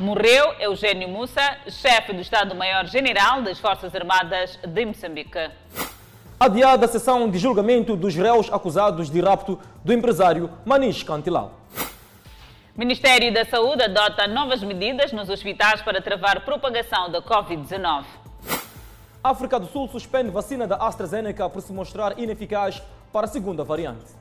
Morreu Eugênio Mussa, chefe do Estado-Maior-General das Forças Armadas de Moçambique. Adiada a sessão de julgamento dos réus acusados de rapto do empresário Manish Cantilal. Ministério da Saúde adota novas medidas nos hospitais para travar propagação da Covid-19. África do Sul suspende vacina da AstraZeneca por se mostrar ineficaz para a segunda variante.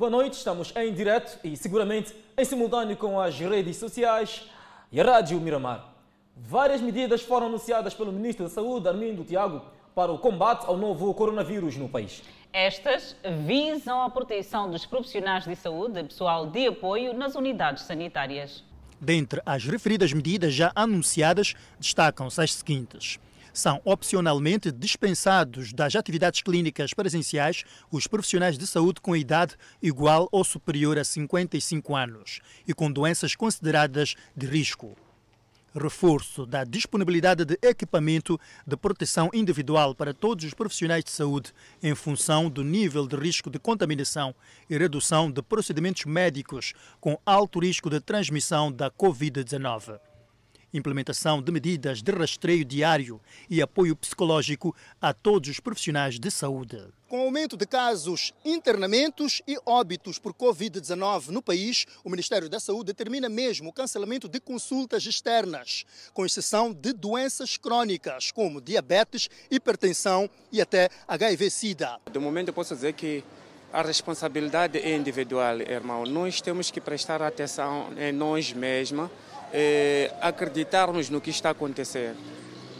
Boa noite, estamos em direto e seguramente em simultâneo com as redes sociais e a Rádio Miramar. Várias medidas foram anunciadas pelo Ministro da Saúde, Armindo Tiago, para o combate ao novo coronavírus no país. Estas visam a proteção dos profissionais de saúde e pessoal de apoio nas unidades sanitárias. Dentre as referidas medidas já anunciadas, destacam-se as seguintes são opcionalmente dispensados das atividades clínicas presenciais os profissionais de saúde com idade igual ou superior a 55 anos e com doenças consideradas de risco. Reforço da disponibilidade de equipamento de proteção individual para todos os profissionais de saúde em função do nível de risco de contaminação e redução de procedimentos médicos com alto risco de transmissão da Covid-19 implementação de medidas de rastreio diário e apoio psicológico a todos os profissionais de saúde. Com o aumento de casos, internamentos e óbitos por Covid-19 no país, o Ministério da Saúde determina mesmo o cancelamento de consultas externas, com exceção de doenças crônicas como diabetes, hipertensão e até HIV-Sida. De momento, eu posso dizer que a responsabilidade é individual, irmão. Nós temos que prestar atenção em nós mesmos é, acreditarmos no que está a acontecer.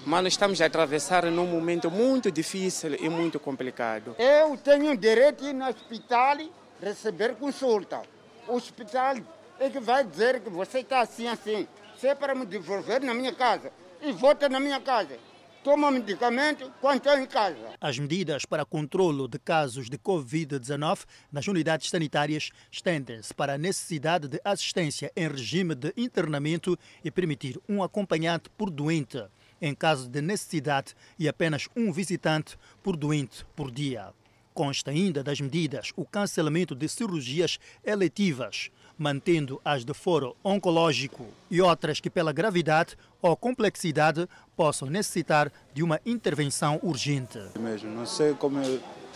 Mas nós estamos a atravessar num momento muito difícil e muito complicado. Eu tenho direito de ir no hospital receber consulta. O hospital é que vai dizer que você está assim, assim. Se é para me devolver na minha casa e volta na minha casa toma medicamento quando está em casa. As medidas para controlo de casos de Covid-19 nas unidades sanitárias estendem-se para a necessidade de assistência em regime de internamento e permitir um acompanhante por doente em caso de necessidade e apenas um visitante por doente por dia. Consta ainda das medidas o cancelamento de cirurgias eletivas, mantendo as de foro oncológico e outras que, pela gravidade ou complexidade, possam necessitar de uma intervenção urgente. Mesmo, não sei como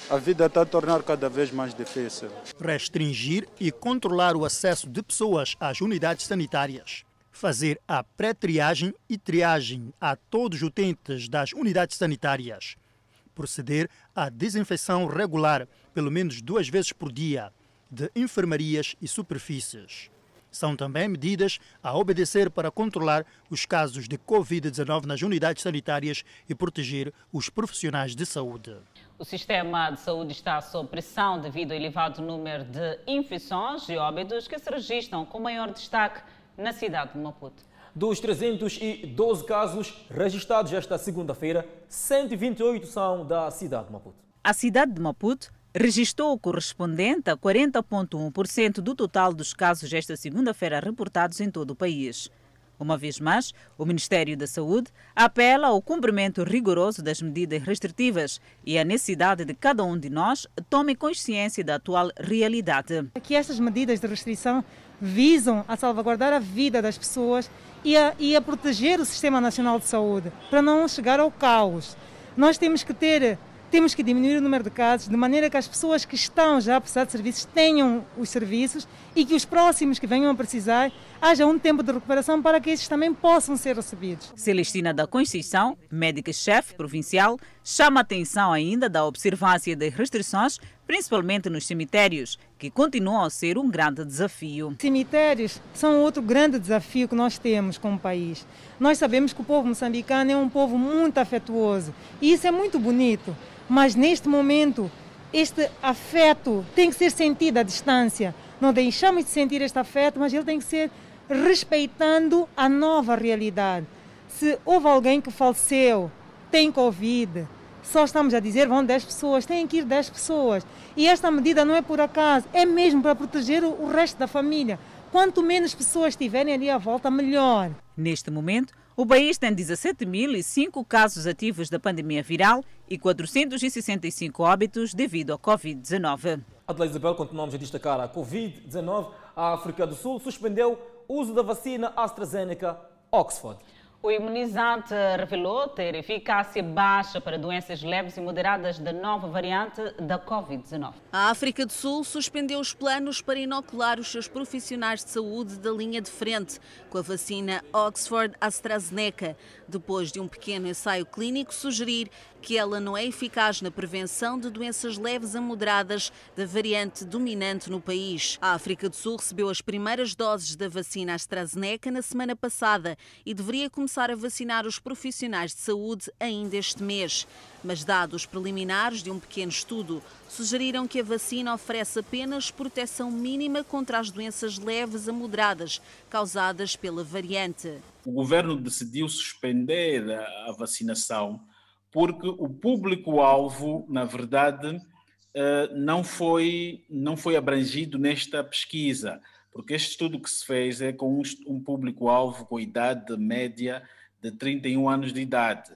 a vida está a tornar cada vez mais difícil. Restringir e controlar o acesso de pessoas às unidades sanitárias. Fazer a pré-triagem e triagem a todos os utentes das unidades sanitárias. Proceder à desinfecção regular, pelo menos duas vezes por dia de enfermarias e superfícies. São também medidas a obedecer para controlar os casos de Covid-19 nas unidades sanitárias e proteger os profissionais de saúde. O sistema de saúde está sob pressão devido ao elevado número de infecções e óbitos que se registram com maior destaque na cidade de Maputo. Dos 312 casos registrados esta segunda-feira, 128 são da cidade de Maputo. A cidade de Maputo registrou o correspondente a 40,1% do total dos casos esta segunda-feira reportados em todo o país. Uma vez mais, o Ministério da Saúde apela ao cumprimento rigoroso das medidas restritivas e à necessidade de cada um de nós tome consciência da atual realidade. Que estas medidas de restrição visam a salvaguardar a vida das pessoas e a, e a proteger o Sistema Nacional de Saúde, para não chegar ao caos. Nós temos que ter temos que diminuir o número de casos de maneira que as pessoas que estão já a precisar de serviços tenham os serviços e que os próximos que venham a precisar haja um tempo de recuperação para que esses também possam ser recebidos. Celestina da Conceição, médica-chefe provincial, chama a atenção ainda da observância das restrições, principalmente nos cemitérios, que continuam a ser um grande desafio. Cemitérios são outro grande desafio que nós temos como país. Nós sabemos que o povo moçambicano é um povo muito afetuoso e isso é muito bonito. Mas neste momento, este afeto tem que ser sentido à distância. Não deixamos de sentir este afeto, mas ele tem que ser respeitando a nova realidade. Se houve alguém que faleceu, tem Covid, só estamos a dizer vão 10 pessoas, têm que ir 10 pessoas. E esta medida não é por acaso, é mesmo para proteger o resto da família. Quanto menos pessoas estiverem ali à volta, melhor. Neste momento, O país tem 17.005 casos ativos da pandemia viral e 465 óbitos devido ao Covid-19. Adelaide Isabel, continuamos a destacar a Covid-19. A África do Sul suspendeu o uso da vacina AstraZeneca Oxford. O imunizante revelou ter eficácia baixa para doenças leves e moderadas da nova variante da Covid-19. A África do Sul suspendeu os planos para inocular os seus profissionais de saúde da linha de frente com a vacina Oxford AstraZeneca, depois de um pequeno ensaio clínico sugerir que ela não é eficaz na prevenção de doenças leves a moderadas da variante dominante no país. A África do Sul recebeu as primeiras doses da vacina AstraZeneca na semana passada e deveria começar a vacinar os profissionais de saúde ainda este mês. Mas dados preliminares de um pequeno estudo sugeriram que a vacina oferece apenas proteção mínima contra as doenças leves a moderadas causadas pela variante. O governo decidiu suspender a vacinação porque o público-alvo, na verdade, eh, não foi, não foi abrangido nesta pesquisa, porque este estudo que se fez é com um público-alvo com idade média de 31 anos de idade.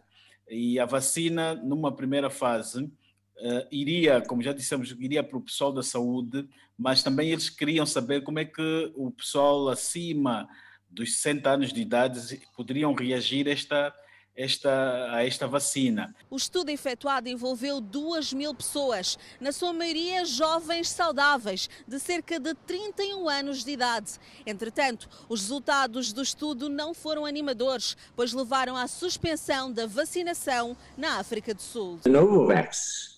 E a vacina, numa primeira fase, eh, iria, como já dissemos, iria para o pessoal da saúde, mas também eles queriam saber como é que o pessoal acima dos 60 anos de idade poderiam reagir a esta esta, a esta vacina. O estudo efetuado envolveu 2 mil pessoas, na sua maioria jovens saudáveis, de cerca de 31 anos de idade. Entretanto, os resultados do estudo não foram animadores, pois levaram à suspensão da vacinação na África do Sul. Novavax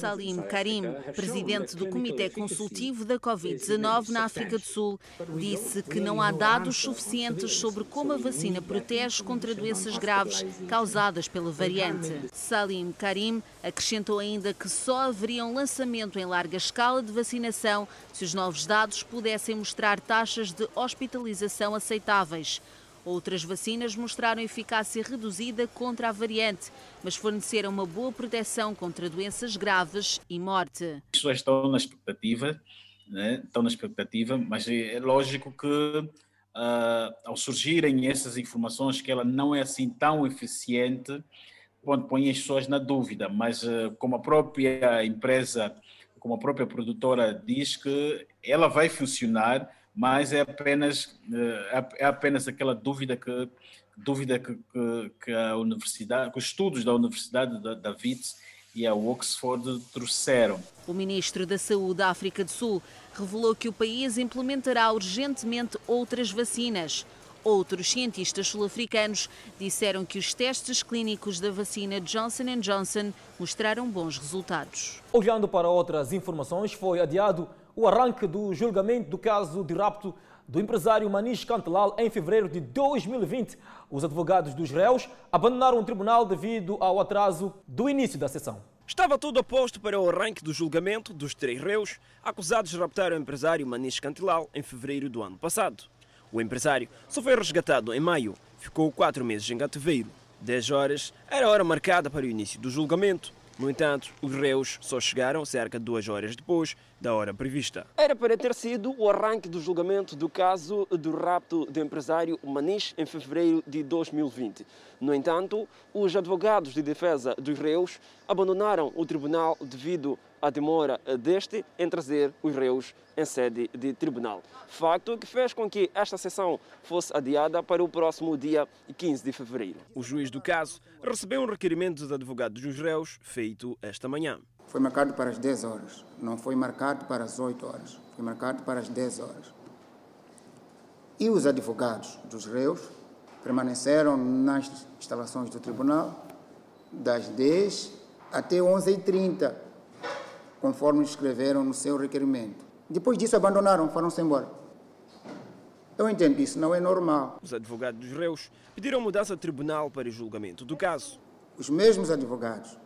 Salim Karim, presidente do Comitê Consultivo da Covid-19 na África do Sul, disse que não há dados suficientes sobre como a vacina protege contra doenças graves causadas pela variante. Salim Karim acrescentou ainda que só haveria um lançamento em larga escala de vacinação se os novos dados pudessem mostrar taxas de hospitalização aceitáveis. Outras vacinas mostraram eficácia reduzida contra a variante, mas forneceram uma boa proteção contra doenças graves e morte. As pessoas estão na expectativa, né? estão na expectativa, mas é lógico que uh, ao surgirem essas informações que ela não é assim tão eficiente, põe as pessoas na dúvida, mas uh, como a própria empresa, como a própria produtora diz que ela vai funcionar, mas é apenas, eh, é apenas aquela dúvida que dúvida que, que, que a universidade, que os estudos da Universidade da, da Wits e a Oxford trouxeram. O ministro da Saúde da África do Sul revelou que o país implementará urgentemente outras vacinas. Outros cientistas sul-africanos disseram que os testes clínicos da vacina Johnson Johnson mostraram bons resultados. Olhando para outras informações, foi adiado o arranque do julgamento do caso de rapto do empresário Manish Cantelal em fevereiro de 2020. Os advogados dos réus abandonaram o tribunal devido ao atraso do início da sessão. Estava tudo aposto para o arranque do julgamento dos três réus acusados de raptar o empresário Manish Cantilal em fevereiro do ano passado. O empresário só foi resgatado em maio, ficou quatro meses em cativeiro. Dez horas era a hora marcada para o início do julgamento. No entanto, os réus só chegaram cerca de duas horas depois da hora prevista. Era para ter sido o arranque do julgamento do caso do rapto do empresário Manish em fevereiro de 2020. No entanto, os advogados de defesa dos réus abandonaram o tribunal devido à demora deste em trazer os réus em sede de tribunal. Facto que fez com que esta sessão fosse adiada para o próximo dia 15 de fevereiro. O juiz do caso recebeu um requerimento dos advogados dos réus feito esta manhã. Foi marcado para as 10 horas, não foi marcado para as 8 horas, foi marcado para as 10 horas. E os advogados dos réus permaneceram nas instalações do tribunal das 10 até 11h30, conforme escreveram no seu requerimento. Depois disso, abandonaram, foram-se embora. Eu entendo isso, não é normal. Os advogados dos réus pediram mudança de tribunal para o julgamento do caso. Os mesmos advogados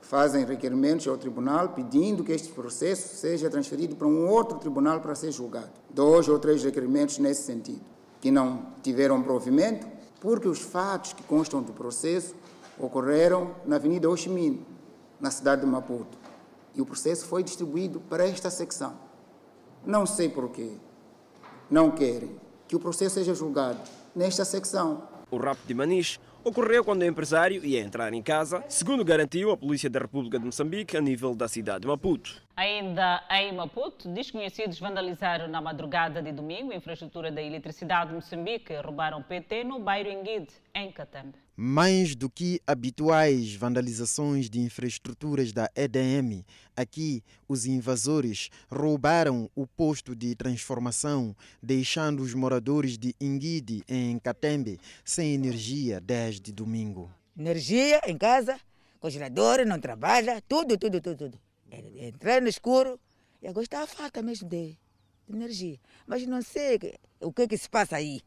fazem requerimentos ao tribunal pedindo que este processo seja transferido para um outro tribunal para ser julgado. Dois ou três requerimentos nesse sentido, que não tiveram provimento, porque os fatos que constam do processo ocorreram na Avenida Minh, na cidade de Maputo. E o processo foi distribuído para esta secção. Não sei porquê. Não querem que o processo seja julgado nesta secção. O rapto de Manis ocorreu quando o empresário ia entrar em casa, segundo garantiu a Polícia da República de Moçambique a nível da cidade de Maputo. Ainda em Maputo, desconhecidos vandalizaram na madrugada de domingo a infraestrutura da eletricidade de Moçambique e roubaram PT no bairro Enguide, em Catambe. Mais do que habituais vandalizações de infraestruturas da EDM, aqui os invasores roubaram o posto de transformação, deixando os moradores de Inguide, em Catembe, sem energia desde domingo. Energia em casa, congelador, não trabalha, tudo, tudo, tudo, tudo. Entrei no escuro e agora está a falta mesmo de, de energia. Mas não sei o que, que se passa aí.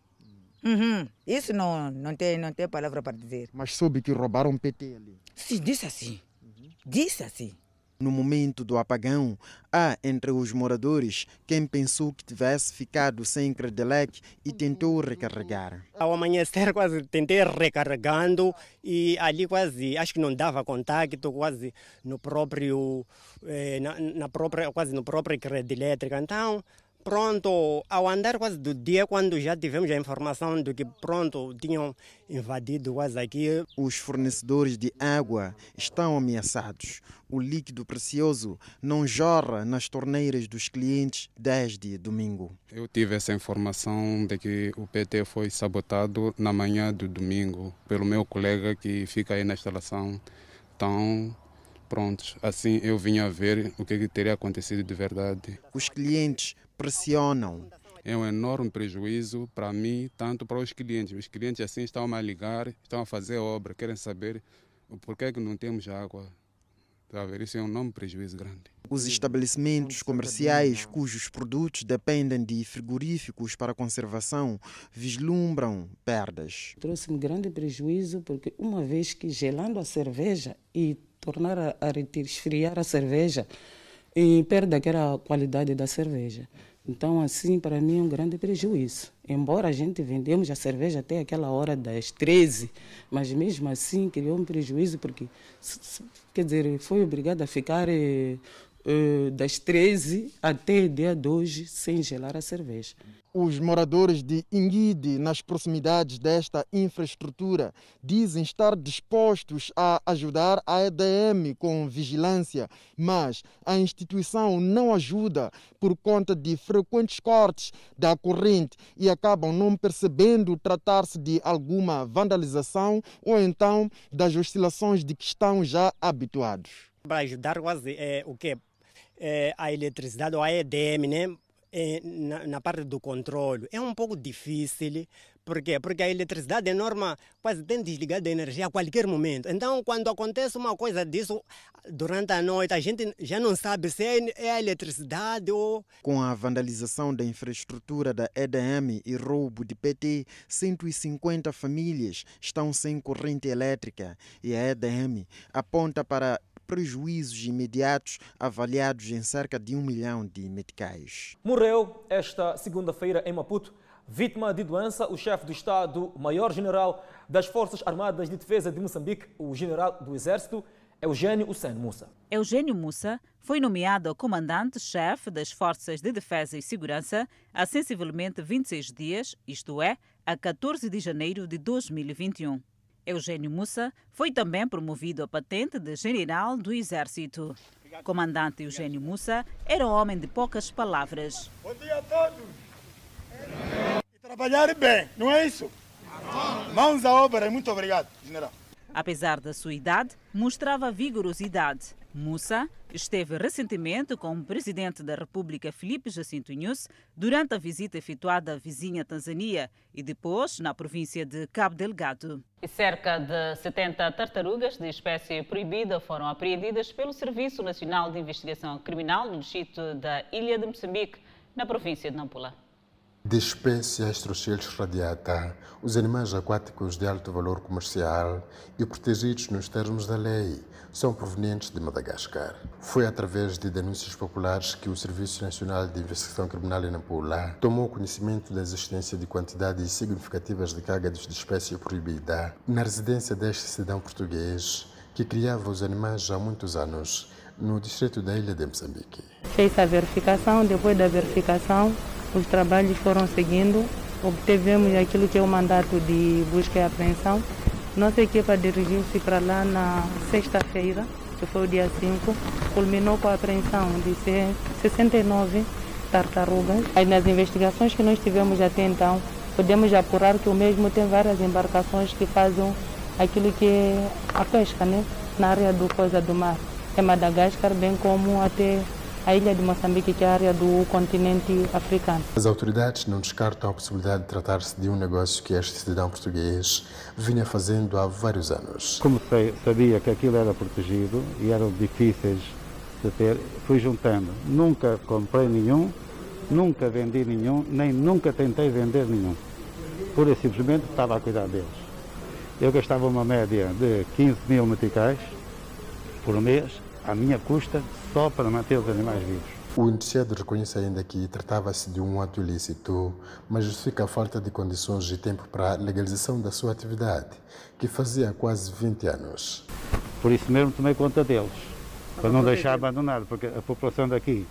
Uhum. Isso não, não, tem, não tem palavra para dizer. Mas soube que roubaram PT ali? Sim, disse assim. Uhum. Disse assim. No momento do apagão, há entre os moradores quem pensou que tivesse ficado sem credelec e tentou recarregar. Ao amanhecer quase tentei recarregando e ali quase acho que não dava contacto quase no próprio eh, na, na, própria quase no próprio rede elétrica. Então pronto, ao andar quase do dia, quando já tivemos a informação de que pronto, tinham invadido quase aqui. Os fornecedores de água estão ameaçados. O líquido precioso não jorra nas torneiras dos clientes desde domingo. Eu tive essa informação de que o PT foi sabotado na manhã do domingo pelo meu colega que fica aí na instalação. Então, prontos, assim eu vinha ver o que teria acontecido de verdade. Os clientes pressionam. É um enorme prejuízo para mim, tanto para os clientes. Os clientes assim estão a ligar, estão a fazer obra, querem saber por que, é que não temos água. Isso é um enorme prejuízo grande. Os estabelecimentos comerciais cujos produtos dependem de frigoríficos para conservação vislumbram perdas. Trouxe-me grande prejuízo porque uma vez que gelando a cerveja e tornar a, a esfriar a cerveja, e perde aquela qualidade da cerveja. Então, assim, para mim é um grande prejuízo. Embora a gente vendemos a cerveja até aquela hora das 13, mas mesmo assim criou um prejuízo porque, quer dizer, foi obrigado a ficar eh, das 13 até dia de hoje sem gelar a cerveja. Os moradores de Inguide, nas proximidades desta infraestrutura, dizem estar dispostos a ajudar a EDM com vigilância, mas a instituição não ajuda por conta de frequentes cortes da corrente e acabam não percebendo tratar-se de alguma vandalização ou então das oscilações de que estão já habituados. Para ajudar quase é, o que é, a eletricidade ou a EDM, né? É, na, na, parte do controle. É um pouco difícil. Por quê? Porque a eletricidade é norma, quase tem desligado a energia a qualquer momento. Então, quando acontece uma coisa disso durante a noite, a gente já não sabe se é, é a eletricidade ou. Com a vandalização da infraestrutura da EDM e roubo de PT, 150 famílias estão sem corrente elétrica e a EDM aponta para prejuízos imediatos avaliados em cerca de um milhão de meticais. Morreu esta segunda-feira em Maputo, vítima de doença, o chefe do Estado, Maior-General das Forças Armadas de Defesa de Moçambique, o General do Exército, Eugênio Hussein Musa. Eugênio Musa foi nomeado comandante-chefe das Forças de Defesa e Segurança há sensivelmente 26 dias, isto é, a 14 de janeiro de 2021. Eugênio Mussa foi também promovido a patente de general do Exército. Comandante Eugênio Mussa era um homem de poucas palavras. Bom dia a todos. E trabalhar bem, não é isso? Mãos à obra, muito obrigado, general. Apesar da sua idade, mostrava vigorosidade. Mussa esteve recentemente com o presidente da República, Felipe Jacinto Inhus, durante a visita efetuada à vizinha Tanzânia e depois na província de Cabo Delgado. E cerca de 70 tartarugas de espécie proibida foram apreendidas pelo Serviço Nacional de Investigação Criminal no distrito da Ilha de Moçambique, na província de Nampula. De espécie Astroceles radiata, os animais aquáticos de alto valor comercial e protegidos nos termos da lei são provenientes de Madagascar. Foi através de denúncias populares que o Serviço Nacional de Investigação Criminal em Nampula tomou conhecimento da existência de quantidades significativas de cágados de espécie proibida na residência deste cidadão português que criava os animais há muitos anos no distrito da Ilha de Moçambique. Fez a verificação, depois da verificação os trabalhos foram seguindo obtivemos aquilo que é o mandato de busca e apreensão. Nossa equipa dirigiu-se para lá na sexta-feira, que foi o dia 5, culminou com a apreensão de 69 tartarugas. Aí nas investigações que nós tivemos até então, podemos apurar que o mesmo tem várias embarcações que fazem aquilo que é a pesca, né? Na área do Coisa do Mar. É Madagascar, bem como até a ilha de Moçambique, que é a área do continente africano. As autoridades não descartam a possibilidade de tratar-se de um negócio que este cidadão português vinha fazendo há vários anos. Como sei, sabia que aquilo era protegido e eram difíceis de ter, fui juntando. Nunca comprei nenhum, nunca vendi nenhum, nem nunca tentei vender nenhum. Pura e simplesmente estava a cuidar deles. Eu gastava uma média de 15 mil meticais por mês, à minha custa, só para manter os animais vivos. O indiciado reconhece ainda que tratava-se de um ato ilícito, mas justifica a falta de condições e tempo para a legalização da sua atividade, que fazia quase 20 anos. Por isso mesmo tomei conta deles, para não deixar abandonado, porque a população daqui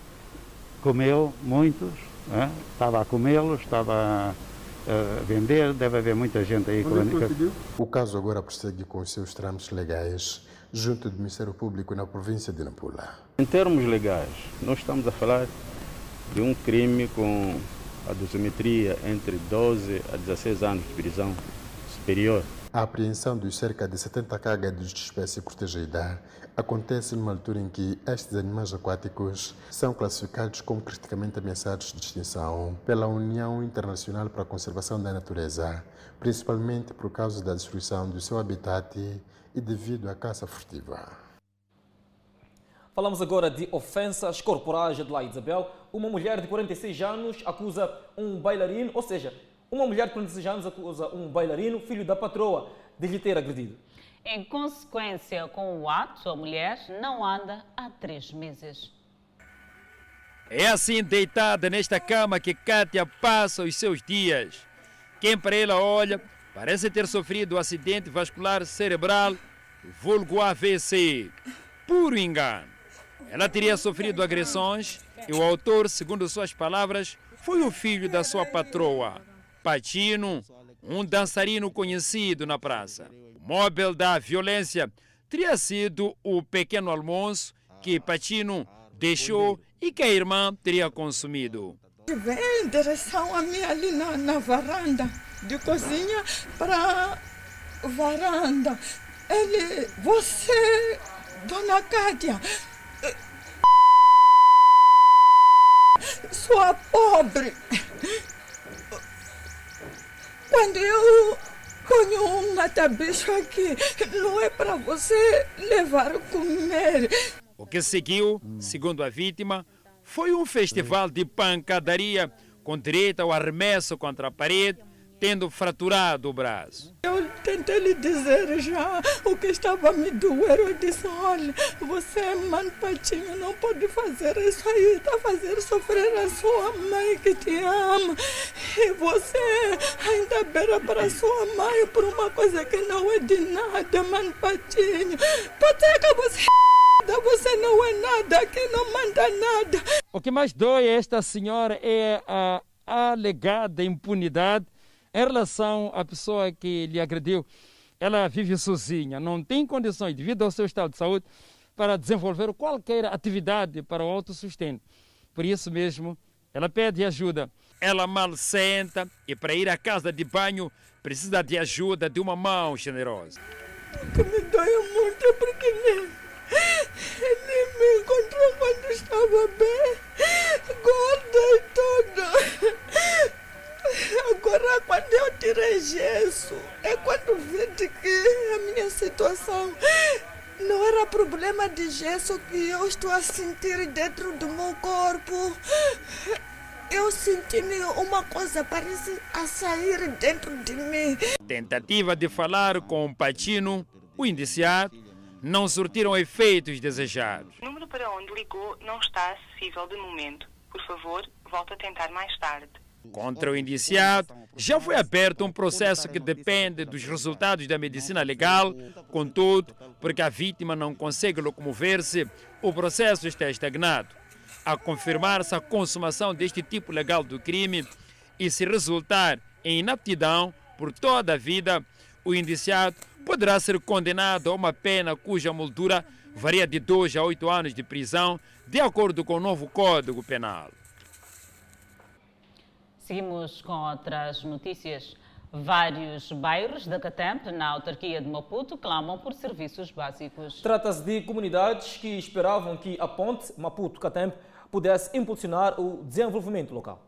comeu muitos, né? estava a comê-los, estava a vender, deve haver muita gente aí. Onde o caso agora prossegue com os seus trâmites legais junto do Ministério Público na província de Nampula. Em termos legais, nós estamos a falar de um crime com a dosimetria entre 12 a 16 anos de prisão superior. A apreensão dos cerca de 70 cágados de espécie protegida acontece numa altura em que estes animais aquáticos são classificados como criticamente ameaçados de extinção pela União Internacional para a Conservação da Natureza, principalmente por causa da destruição do seu habitat e devido à caça furtiva. Falamos agora de ofensas corporais de lá Isabel. Uma mulher de 46 anos acusa um bailarino, ou seja, uma mulher de 46 anos acusa um bailarino, filho da patroa, de lhe ter agredido. Em consequência com o ato, a mulher não anda há três meses. É assim deitada nesta cama que Kátia passa os seus dias. Quem para ela olha parece ter sofrido um acidente vascular cerebral, vulgo AVC. Puro engano. Ela teria sofrido agressões e o autor, segundo suas palavras, foi o filho da sua patroa, Patino, um dançarino conhecido na praça. O móvel da violência teria sido o pequeno almoço que Patino deixou e que a irmã teria consumido. Vem em direção a mim ali na, na varanda de cozinha para varanda. Ele, você, dona Cátia, sua pobre. Quando eu ponho um matabicho aqui, não é para você levar comer. O que seguiu, segundo a vítima, foi um festival de pancadaria com direito ao arremesso contra a parede tendo fraturado o braço. Eu tentei lhe dizer já o que estava a me doer. Eu disse: olha, você é mãe patinho, não pode fazer isso aí. Está fazendo sofrer a sua mãe que te ama. E você ainda beira para sua mãe por uma coisa que não é de nada, mãe patinho. Pateca, você. Você não é nada, aqui não manda nada. O que mais dói a esta senhora é a alegada impunidade em relação à pessoa que lhe agrediu, ela vive sozinha, não tem condições, devido ao seu estado de saúde, para desenvolver qualquer atividade para o autossustento. Por isso mesmo, ela pede ajuda. Ela mal senta e para ir à casa de banho precisa de ajuda de uma mão generosa. Que me dói muito porque ele, ele me encontrou quando estava bem, gorda e toda. Agora, quando eu tirei gesso, é quando vi que a minha situação não era problema de gesso que eu estou a sentir dentro do meu corpo. Eu senti uma coisa parece a sair dentro de mim. Tentativa de falar com o Patino, o indiciado, não surtiram efeitos desejados. O número para onde ligou não está acessível de momento. Por favor, volte a tentar mais tarde. Contra o indiciado, já foi aberto um processo que depende dos resultados da medicina legal. Contudo, porque a vítima não consegue locomover-se, o processo está estagnado. A confirmar-se a consumação deste tipo legal do crime e se resultar em inaptidão por toda a vida, o indiciado poderá ser condenado a uma pena cuja moldura varia de 2 a 8 anos de prisão, de acordo com o novo Código Penal. Seguimos com outras notícias. Vários bairros da Catemp, na autarquia de Maputo, clamam por serviços básicos. Trata-se de comunidades que esperavam que a ponte Maputo-Catemp pudesse impulsionar o desenvolvimento local.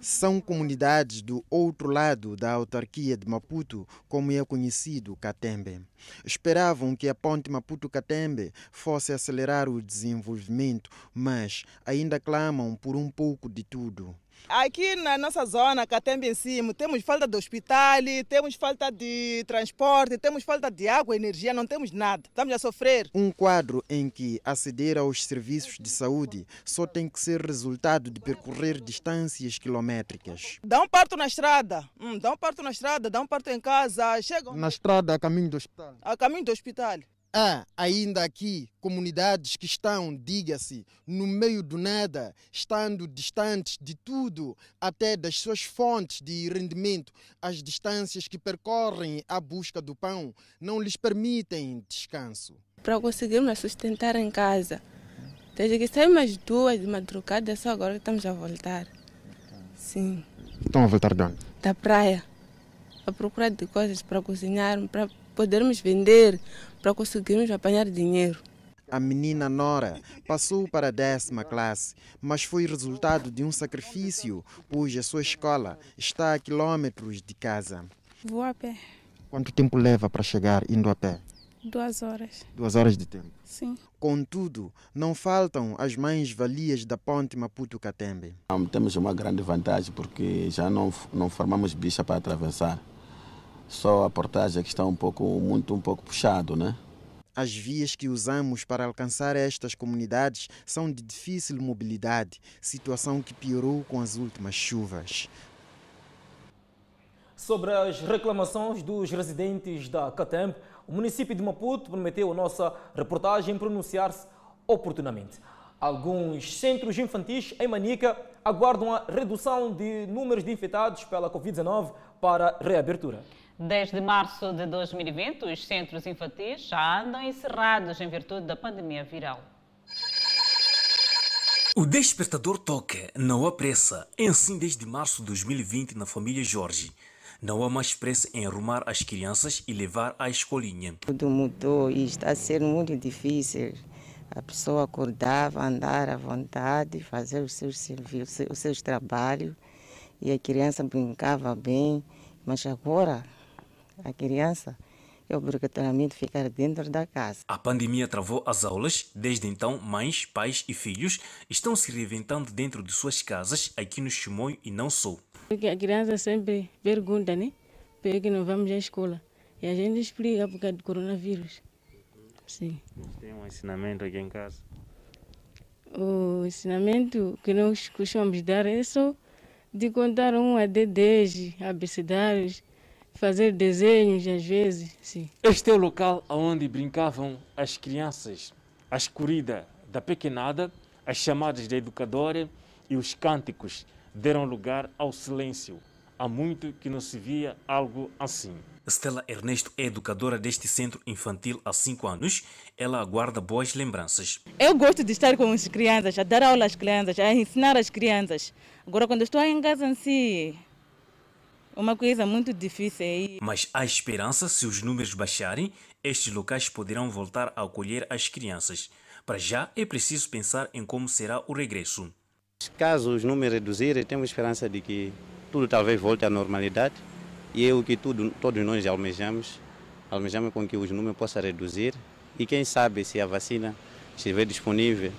São comunidades do outro lado da autarquia de Maputo, como é conhecido Catembe. Esperavam que a ponte Maputo-Catembe fosse acelerar o desenvolvimento, mas ainda clamam por um pouco de tudo. Aqui na nossa zona, Catembe em cima, temos falta de hospital, temos falta de transporte, temos falta de água, energia, não temos nada. Estamos a sofrer. Um quadro em que aceder aos serviços de saúde só tem que ser resultado de percorrer distâncias quilométricas. Dá um parto na estrada, hum, dá um parto na estrada, dá um parto em casa, chegam. Na estrada, a caminho do hospital. A caminho do hospital. Há ainda aqui comunidades que estão, diga-se, no meio do nada, estando distantes de tudo, até das suas fontes de rendimento. As distâncias que percorrem à busca do pão não lhes permitem descanso. Para conseguirmos sustentar em casa, desde que saímos às duas de madrugada, só agora que estamos a voltar. Sim. Estão a voltar de onde? Da praia. A procura de coisas para cozinhar, para podermos vender, para conseguirmos apanhar dinheiro. A menina Nora passou para a décima classe, mas foi resultado de um sacrifício, pois a sua escola está a quilômetros de casa. Vou a pé. Quanto tempo leva para chegar indo a pé? Duas horas. Duas horas de tempo. Sim. Contudo, não faltam as mães-valias da ponte Maputo-Catembe. Temos uma grande vantagem porque já não, não formamos bicha para atravessar. Só a portagem que está um pouco, muito um pouco puxado, né? As vias que usamos para alcançar estas comunidades são de difícil mobilidade, situação que piorou com as últimas chuvas. Sobre as reclamações dos residentes da Catemp, o município de Maputo prometeu a nossa reportagem pronunciar-se oportunamente. Alguns centros infantis em Manica aguardam a redução de números de infectados pela Covid-19 para reabertura. Desde março de 2020, os centros infantis já andam encerrados em virtude da pandemia viral. O despertador toca, não há pressa. É assim desde março de 2020 na família Jorge. Não há mais pressa em arrumar as crianças e levar à escolinha. Tudo mudou e está a ser muito difícil. A pessoa acordava, andar à vontade, fazer os seus serviços, os seus trabalhos e a criança brincava bem. Mas agora a criança é obrigatoriamente ficar dentro da casa. A pandemia travou as aulas. Desde então, mães, pais e filhos estão se reinventando dentro de suas casas aqui no Chimoio e não só. Porque a criança sempre pergunta, né? Por que não vamos à escola? E a gente explica por causa do coronavírus. Sim. Tem um ensinamento aqui em casa? O ensinamento que nós costumamos dar é só de contar um a de 10 abecedários, fazer desenhos às vezes, sim. Este é o local onde brincavam as crianças. A escorrida da pequenada, as chamadas da educadora e os cânticos deram lugar ao silêncio. Há muito que não se via algo assim. Stella Ernesto é educadora deste centro infantil há cinco anos. Ela aguarda boas lembranças. Eu gosto de estar com as crianças, a dar aula às crianças, a ensinar as crianças. Agora, quando estou em casa em si, uma coisa muito difícil. aí. Mas há esperança, se os números baixarem, estes locais poderão voltar a acolher as crianças. Para já, é preciso pensar em como será o regresso. Caso os números reduzirem, temos esperança de que tudo talvez volte à normalidade e é o que tudo, todos nós almejamos. Almejamos com que os números possam reduzir e quem sabe se a vacina estiver disponível,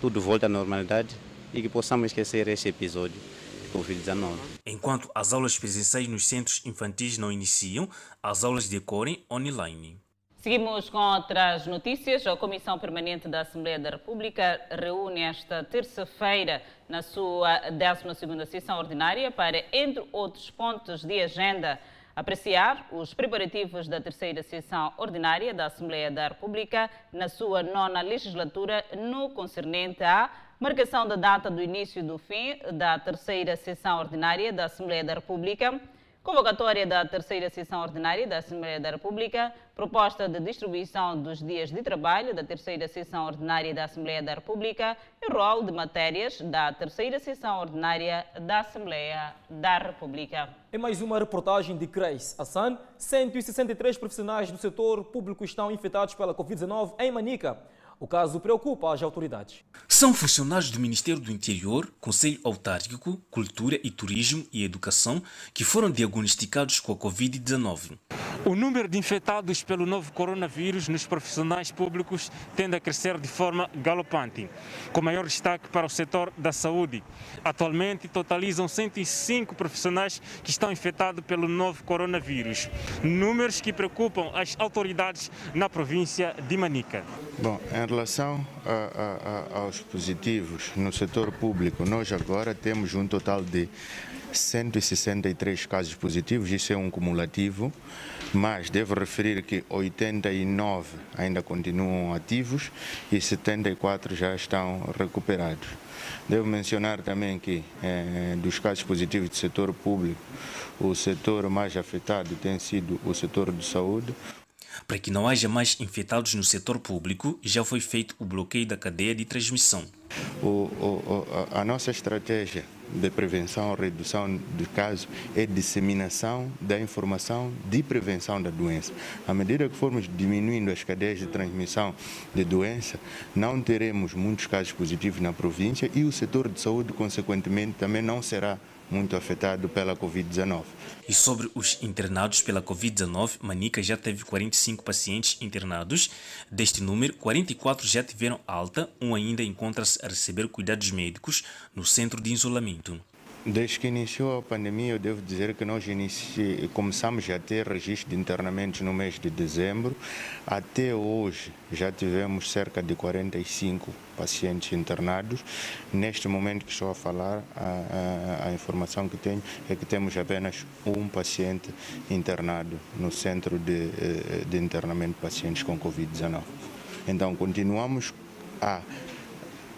tudo volta à normalidade e que possamos esquecer este episódio Covid-19. Enquanto as aulas presenciais nos centros infantis não iniciam, as aulas decorrem online. Seguimos com outras notícias. A Comissão Permanente da Assembleia da República reúne esta terça-feira na sua 12ª sessão ordinária para, entre outros pontos de agenda, apreciar os preparativos da terceira sessão ordinária da Assembleia da República na sua nona legislatura no concernente à marcação da data do início e do fim da terceira sessão ordinária da Assembleia da República, convocatória da terceira sessão ordinária da Assembleia da República, proposta de distribuição dos dias de trabalho da terceira sessão ordinária da Assembleia da República e rol de matérias da terceira sessão ordinária da Assembleia da República. Em mais uma reportagem de Grace Hassan, 163 profissionais do setor público estão infectados pela Covid-19 em Manica. O caso preocupa as autoridades. São funcionários do Ministério do Interior, Conselho Autárquico, Cultura e Turismo e Educação que foram diagnosticados com a Covid-19. O número de infectados pelo novo coronavírus nos profissionais públicos tende a crescer de forma galopante, com maior destaque para o setor da saúde. Atualmente, totalizam 105 profissionais que estão infectados pelo novo coronavírus, números que preocupam as autoridades na província de Manica. Bom, em relação a, a, a, aos positivos no setor público, nós agora temos um total de 163 casos positivos, isso é um cumulativo, mas devo referir que 89 ainda continuam ativos e 74 já estão recuperados. Devo mencionar também que eh, dos casos positivos do setor público, o setor mais afetado tem sido o setor de saúde, para que não haja mais infectados no setor público, já foi feito o bloqueio da cadeia de transmissão. O, o, a nossa estratégia de prevenção, redução de casos é disseminação da informação de prevenção da doença. À medida que formos diminuindo as cadeias de transmissão de doença, não teremos muitos casos positivos na província e o setor de saúde, consequentemente, também não será muito afetado pela Covid-19. E sobre os internados pela Covid-19, Manica já teve 45 pacientes internados. Deste número, 44 já tiveram alta, um ainda encontra-se a receber cuidados médicos no centro de isolamento. Desde que iniciou a pandemia, eu devo dizer que nós inici... começamos a ter registro de internamentos no mês de dezembro. Até hoje já tivemos cerca de 45 pacientes internados. Neste momento que estou a falar, a, a, a informação que tenho é que temos apenas um paciente internado no centro de, eh, de internamento de pacientes com Covid-19. Então, continuamos a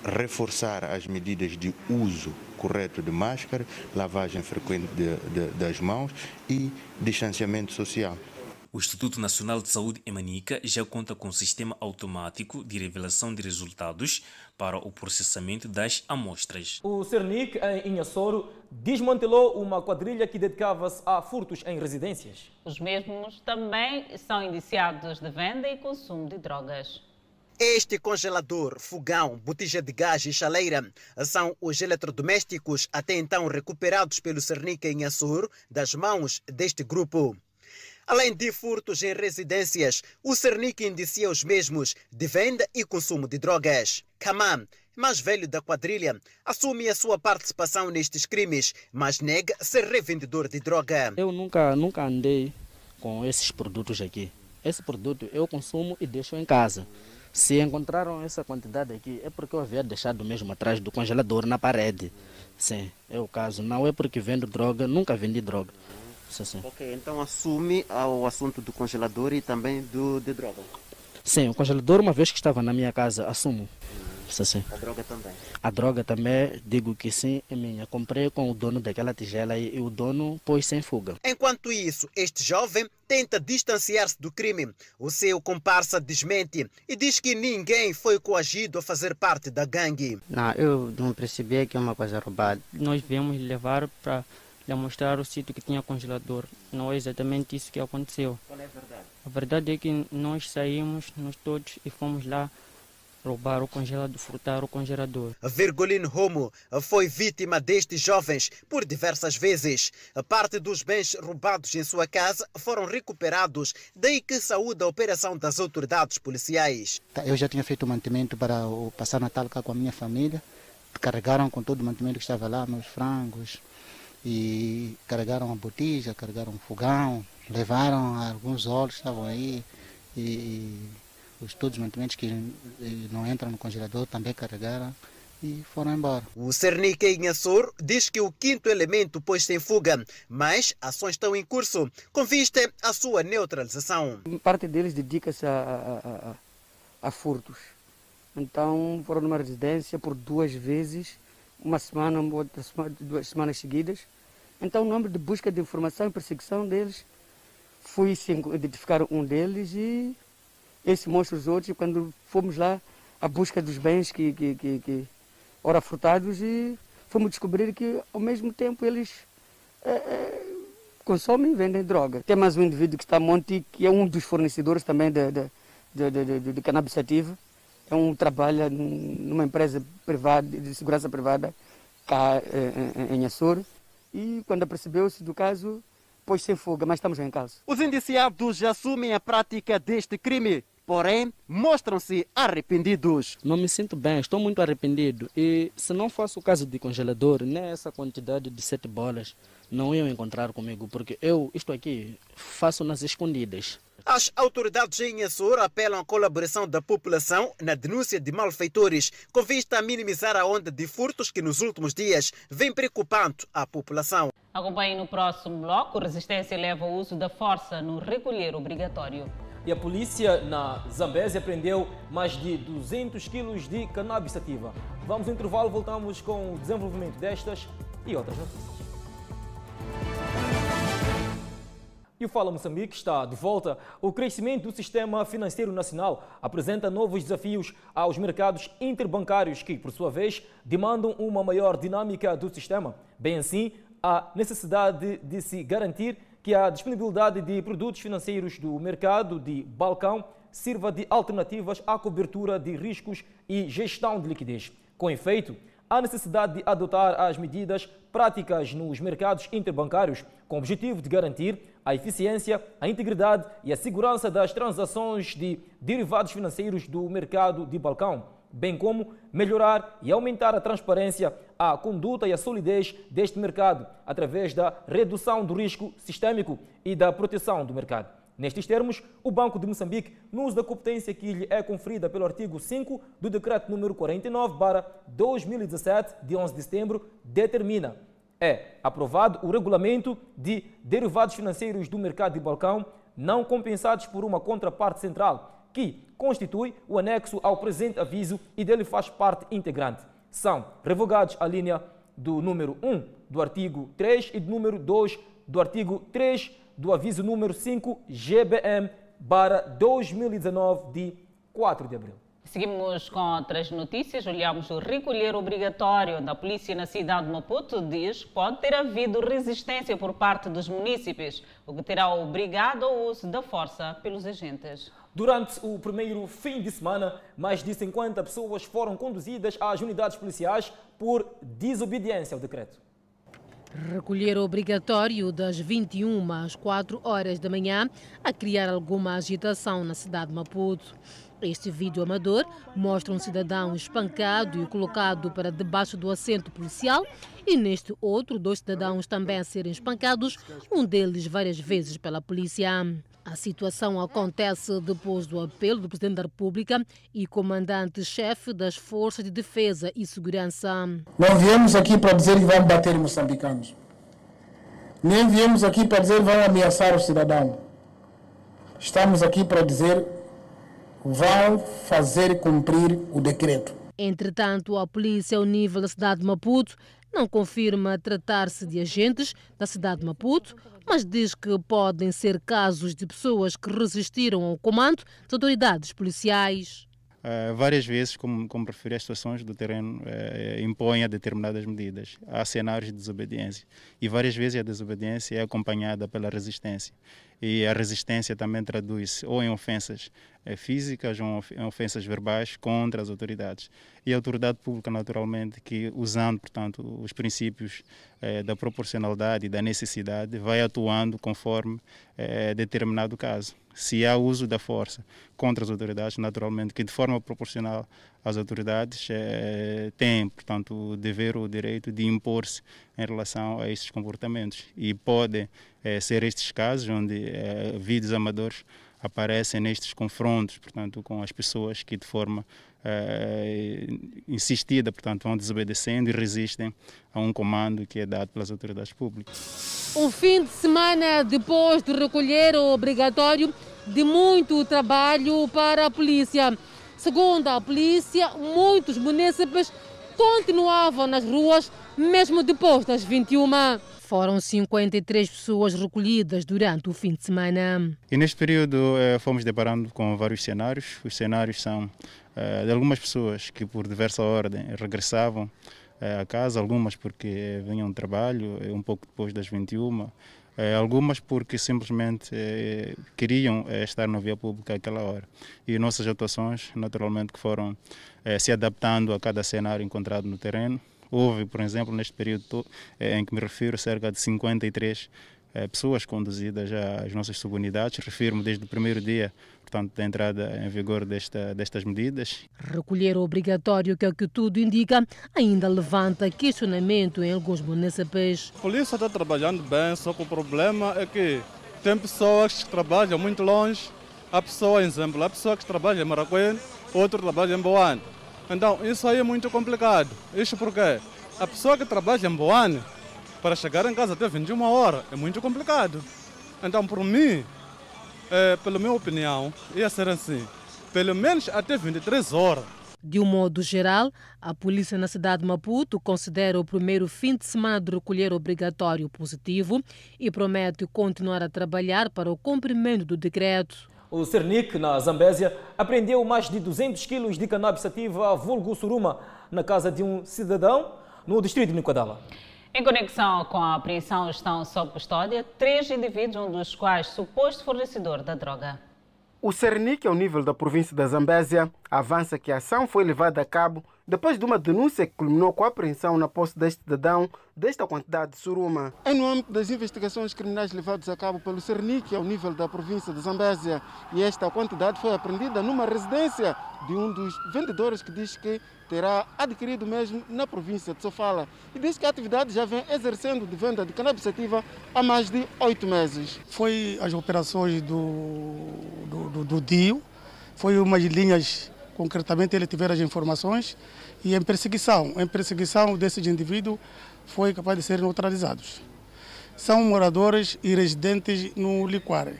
reforçar as medidas de uso correto de máscara, lavagem frequente de, de, das mãos e distanciamento social. O Instituto Nacional de Saúde em Manica já conta com um sistema automático de revelação de resultados para o processamento das amostras. O Cernic, em Inhassoro, desmantelou uma quadrilha que dedicava-se a furtos em residências. Os mesmos também são indiciados de venda e consumo de drogas. Este congelador, fogão, botija de gás e chaleira são os eletrodomésticos até então recuperados pelo Cernica em Açor das mãos deste grupo. Além de furtos em residências, o Cernica indicia os mesmos de venda e consumo de drogas. Kaman, mais velho da quadrilha, assume a sua participação nestes crimes, mas nega ser revendedor de droga. Eu nunca, nunca andei com esses produtos aqui. Esse produto eu consumo e deixo em casa. Se encontraram essa quantidade aqui, é porque eu havia deixado mesmo atrás do congelador na parede. Sim, é o caso. Não é porque vendo droga, nunca vendi droga. Sim, sim. Ok, então assume o assunto do congelador e também do, de droga. Sim, o congelador, uma vez que estava na minha casa, assumo. Sim, sim. A droga também? A droga também, digo que sim, é minha. Comprei com o dono daquela tigela e o dono pôs sem fuga. Enquanto isso, este jovem tenta distanciar-se do crime. O seu comparsa desmente e diz que ninguém foi coagido a fazer parte da gangue. Não, eu não percebi que é uma coisa roubada. Nós viemos levar para lhe mostrar o sítio que tinha congelador. Não é exatamente isso que aconteceu. Qual é a verdade? A verdade é que nós saímos, nós todos, e fomos lá roubar o congelador, furtar o congelador. Virgulino Romo foi vítima destes jovens por diversas vezes. Parte dos bens roubados em sua casa foram recuperados, daí que saúde a operação das autoridades policiais. Eu já tinha feito o mantimento para o passar Natal cá com a minha família. Carregaram com todo o mantimento que estava lá, meus frangos, e carregaram a botija, carregaram o fogão, levaram alguns óleos que estavam aí e os todos os mantimentos que não entram no congelador também carregaram e foram embora. O Cernique em Açor diz que o quinto elemento pôs-se em fuga, mas ações estão em curso com vista à sua neutralização. Parte deles dedica-se a, a, a, a, furtos. Então foram numa residência por duas vezes, uma semana, outra semana, duas semanas seguidas. Então, no nome de busca de informação e perseguição deles, fui identificar um deles e esse mostra os outros. Quando fomos lá, a busca dos bens que, que, que, que ora furtados e fomos descobrir que ao mesmo tempo eles é, é, consomem e vendem droga. Tem mais um indivíduo que está a monte, que é um dos fornecedores também de, de, de, de, de, cannabis ativo. É um trabalha numa empresa privada, de segurança privada, cá em, em Açores. E quando apercebeu-se do caso, pôs-se em fuga, mas estamos em casa. Os indiciados assumem a prática deste crime porém mostram-se arrependidos. Não me sinto bem, estou muito arrependido. E se não fosse o caso de congelador, nem essa quantidade de sete bolas não iam encontrar comigo, porque eu, isto aqui, faço nas escondidas. As autoridades em Açor apelam à colaboração da população na denúncia de malfeitores, com vista a minimizar a onda de furtos que nos últimos dias vem preocupando a população. Acompanhe no próximo bloco. Resistência leva ao uso da força no recolher obrigatório. E a polícia na Zambésia prendeu mais de 200 quilos de cannabis sativa. Vamos ao intervalo, voltamos com o desenvolvimento destas e outras notícias. E o Fala Moçambique está de volta. O crescimento do sistema financeiro nacional apresenta novos desafios aos mercados interbancários que, por sua vez, demandam uma maior dinâmica do sistema. Bem assim, a necessidade de se garantir que a disponibilidade de produtos financeiros do mercado de balcão sirva de alternativas à cobertura de riscos e gestão de liquidez. Com efeito, há necessidade de adotar as medidas práticas nos mercados interbancários com o objetivo de garantir a eficiência, a integridade e a segurança das transações de derivados financeiros do mercado de balcão bem como melhorar e aumentar a transparência, a conduta e a solidez deste mercado através da redução do risco sistêmico e da proteção do mercado. Nestes termos, o Banco de Moçambique, no uso da competência que lhe é conferida pelo artigo 5 do Decreto número 49/2017 de 11 de setembro, determina é aprovado o regulamento de derivados financeiros do mercado de balcão não compensados por uma contraparte central que constitui o anexo ao presente aviso e dele faz parte integrante. São revogados a linha do número 1 do artigo 3 e do número 2 do artigo 3 do aviso número 5 GBM para 2019 de 4 de abril. Seguimos com outras notícias. Olhamos o recolher obrigatório da polícia na cidade de Maputo. Diz que pode ter havido resistência por parte dos munícipes, o que terá obrigado ao uso da força pelos agentes. Durante o primeiro fim de semana, mais de 50 pessoas foram conduzidas às unidades policiais por desobediência ao decreto. Recolher obrigatório das 21 às 4 horas da manhã a criar alguma agitação na cidade de Maputo. Este vídeo amador mostra um cidadão espancado e colocado para debaixo do assento policial e neste outro, dois cidadãos também a serem espancados, um deles várias vezes pela polícia. A situação acontece depois do apelo do Presidente da República e comandante-chefe das Forças de Defesa e Segurança. Não viemos aqui para dizer que vamos bater em moçambicanos. Nem viemos aqui para dizer que vamos ameaçar o cidadão. Estamos aqui para dizer vão fazer cumprir o decreto. Entretanto, a polícia ao nível da cidade de Maputo não confirma tratar-se de agentes da cidade de Maputo, mas diz que podem ser casos de pessoas que resistiram ao comando das autoridades policiais. Uh, várias vezes, como, como referi, as situações do terreno uh, impõem a determinadas medidas. Há cenários de desobediência e várias vezes a desobediência é acompanhada pela resistência e a resistência também traduz-se ou em ofensas eh, físicas ou em ofensas verbais contra as autoridades. E a autoridade pública, naturalmente, que usando, portanto, os princípios eh, da proporcionalidade e da necessidade, vai atuando conforme eh, determinado caso. Se há uso da força contra as autoridades, naturalmente, que de forma proporcional as autoridades eh, têm, portanto, o dever ou o direito de impor-se em relação a esses comportamentos. E podem é, ser estes casos onde é, vídeos amadores aparecem nestes confrontos, portanto, com as pessoas que de forma é, insistida, portanto, vão desobedecendo e resistem a um comando que é dado pelas autoridades públicas. Um fim de semana depois de recolher o obrigatório de muito trabalho para a polícia. Segundo a polícia, muitos munícipes continuavam nas ruas mesmo depois das 21. Foram 53 pessoas recolhidas durante o fim de semana. E neste período eh, fomos deparando com vários cenários. Os cenários são eh, de algumas pessoas que, por diversa ordem, regressavam eh, a casa, algumas porque vinham de trabalho um pouco depois das 21, algumas porque simplesmente queriam estar na via pública àquela hora. E nossas atuações, naturalmente, que foram se adaptando a cada cenário encontrado no terreno. Houve, por exemplo, neste período em que me refiro, cerca de 53 pessoas conduzidas às nossas subunidades. Refiro-me desde o primeiro dia, portanto, da entrada em vigor desta, destas medidas. Recolher obrigatório, que é o que tudo indica, ainda levanta questionamento em alguns municípios. A polícia está trabalhando bem, só que o problema é que tem pessoas que trabalham muito longe. Há pessoa, exemplo, há pessoa que trabalha em Maracuene, outro trabalha em Boane. Então, isso aí é muito complicado. Isso porque a pessoa que trabalha em Boane, para chegar em casa até 21 horas, é muito complicado. Então, por mim, é, pela minha opinião, ia ser assim. Pelo menos até 23 horas. De um modo geral, a polícia na cidade de Maputo considera o primeiro fim de semana de recolher obrigatório positivo e promete continuar a trabalhar para o cumprimento do decreto. O Cernic, na Zambésia, apreendeu mais de 200 quilos de cannabis sativa vulgo suruma na casa de um cidadão no distrito de Niquadala. Em conexão com a apreensão estão sob custódia três indivíduos, um dos quais suposto fornecedor da droga. O Cernic, ao nível da província da Zambésia, avança que a ação foi levada a cabo depois de uma denúncia que culminou com a apreensão na posse deste cidadão desta quantidade de suruma. É no âmbito das investigações criminais levadas a cabo pelo Cernic, ao nível da província de Zambésia, e esta quantidade foi apreendida numa residência de um dos vendedores que diz que terá adquirido mesmo na província de Sofala e diz que a atividade já vem exercendo de venda de cannabis há mais de oito meses. Foi as operações do, do, do, do DIO, foi umas linhas concretamente ele tiver as informações e em perseguição, em perseguição desses indivíduos foi capaz de serem neutralizados. São moradores e residentes no Liquare.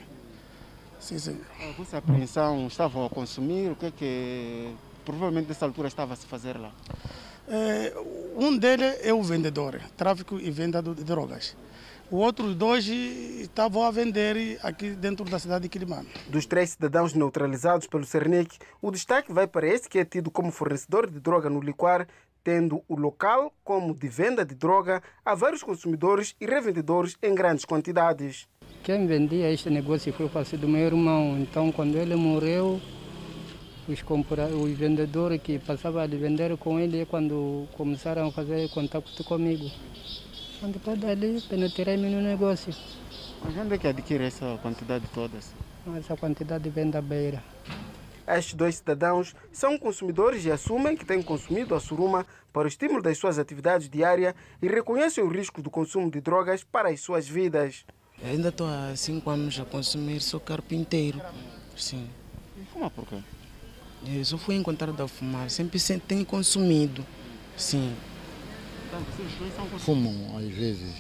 Sim, sim. Essa apreensão estavam a consumir, o que é que provavelmente nessa altura estava a se fazer lá? É, um deles é o vendedor, tráfico e venda de drogas. Os outros dois estavam a vender aqui dentro da cidade de Quilimano. Dos três cidadãos neutralizados pelo Cernic, o destaque vai para esse que é tido como fornecedor de droga no Liquar, tendo o local como de venda de droga a vários consumidores e revendedores em grandes quantidades. Quem vendia este negócio foi o parceiro do meu irmão. Então, quando ele morreu, os, os vendedores que passavam a vender com ele é quando começaram a fazer contato comigo. Depois dali, penetrei-me no negócio. Mas onde é que adquire essa quantidade toda? Essa quantidade vem da beira. Estes dois cidadãos são consumidores e assumem que têm consumido a suruma para o estímulo das suas atividades diárias e reconhecem o risco do consumo de drogas para as suas vidas. Eu ainda estou há cinco anos a consumir, sou carpinteiro. Sim. E fuma por quê? Eu só fui encontrado a fumar, sempre tenho consumido. Sim. Fumam às vezes,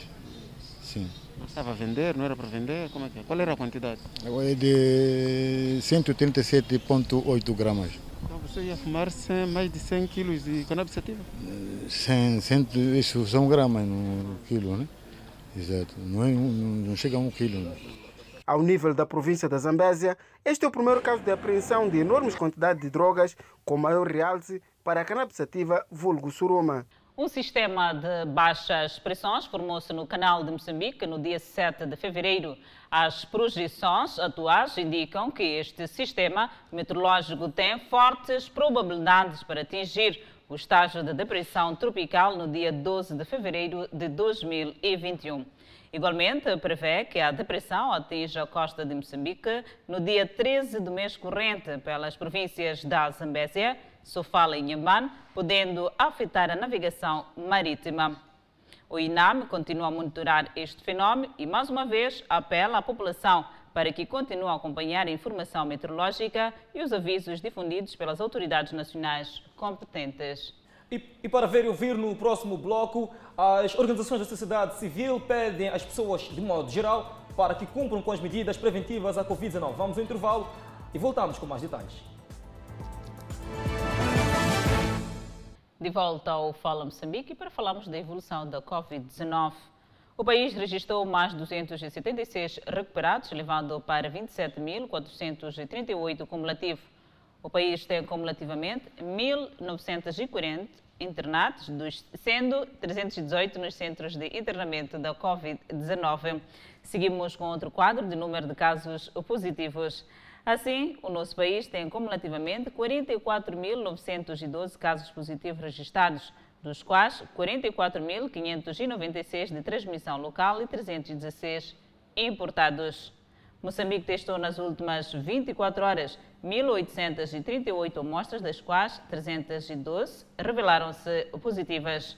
sim. Não estava a vender, não era para vender? Como é que é? Qual era a quantidade? É de 137,8 gramas. Então você ia fumar mais de 100 quilos de cannabis sativa? 100, 100, isso são gramas no quilo, né? Exato. Não, é, não, não chega a um quilo. Ao nível da província da Zambésia, este é o primeiro caso de apreensão de enormes quantidades de drogas com maior realce para a cannabis sativa vulgo suruma. Um sistema de baixas pressões formou-se no canal de Moçambique no dia 7 de fevereiro. As projeções atuais indicam que este sistema meteorológico tem fortes probabilidades para atingir o estágio de depressão tropical no dia 12 de fevereiro de 2021. Igualmente, prevê que a depressão atinja a costa de Moçambique no dia 13 do mês corrente pelas províncias da Zambésia, Sofala e Inhambane, podendo afetar a navegação marítima. O INAM continua a monitorar este fenómeno e, mais uma vez, apela à população para que continue a acompanhar a informação meteorológica e os avisos difundidos pelas autoridades nacionais competentes. E, e, para ver e ouvir no próximo bloco, as organizações da sociedade civil pedem às pessoas, de modo geral, para que cumpram com as medidas preventivas à Covid-19. Vamos ao intervalo e voltamos com mais detalhes. De volta ao Fala Moçambique para falarmos da evolução da Covid-19. O país registrou mais 276 recuperados, levando para 27.438 cumulativo. O país tem cumulativamente 1.940 internados, sendo 318 nos centros de internamento da Covid-19. Seguimos com outro quadro de número de casos positivos. Assim, o nosso país tem cumulativamente 44.912 casos positivos registrados, dos quais 44.596 de transmissão local e 316 importados. Moçambique testou nas últimas 24 horas 1.838 amostras, das quais 312 revelaram-se positivas.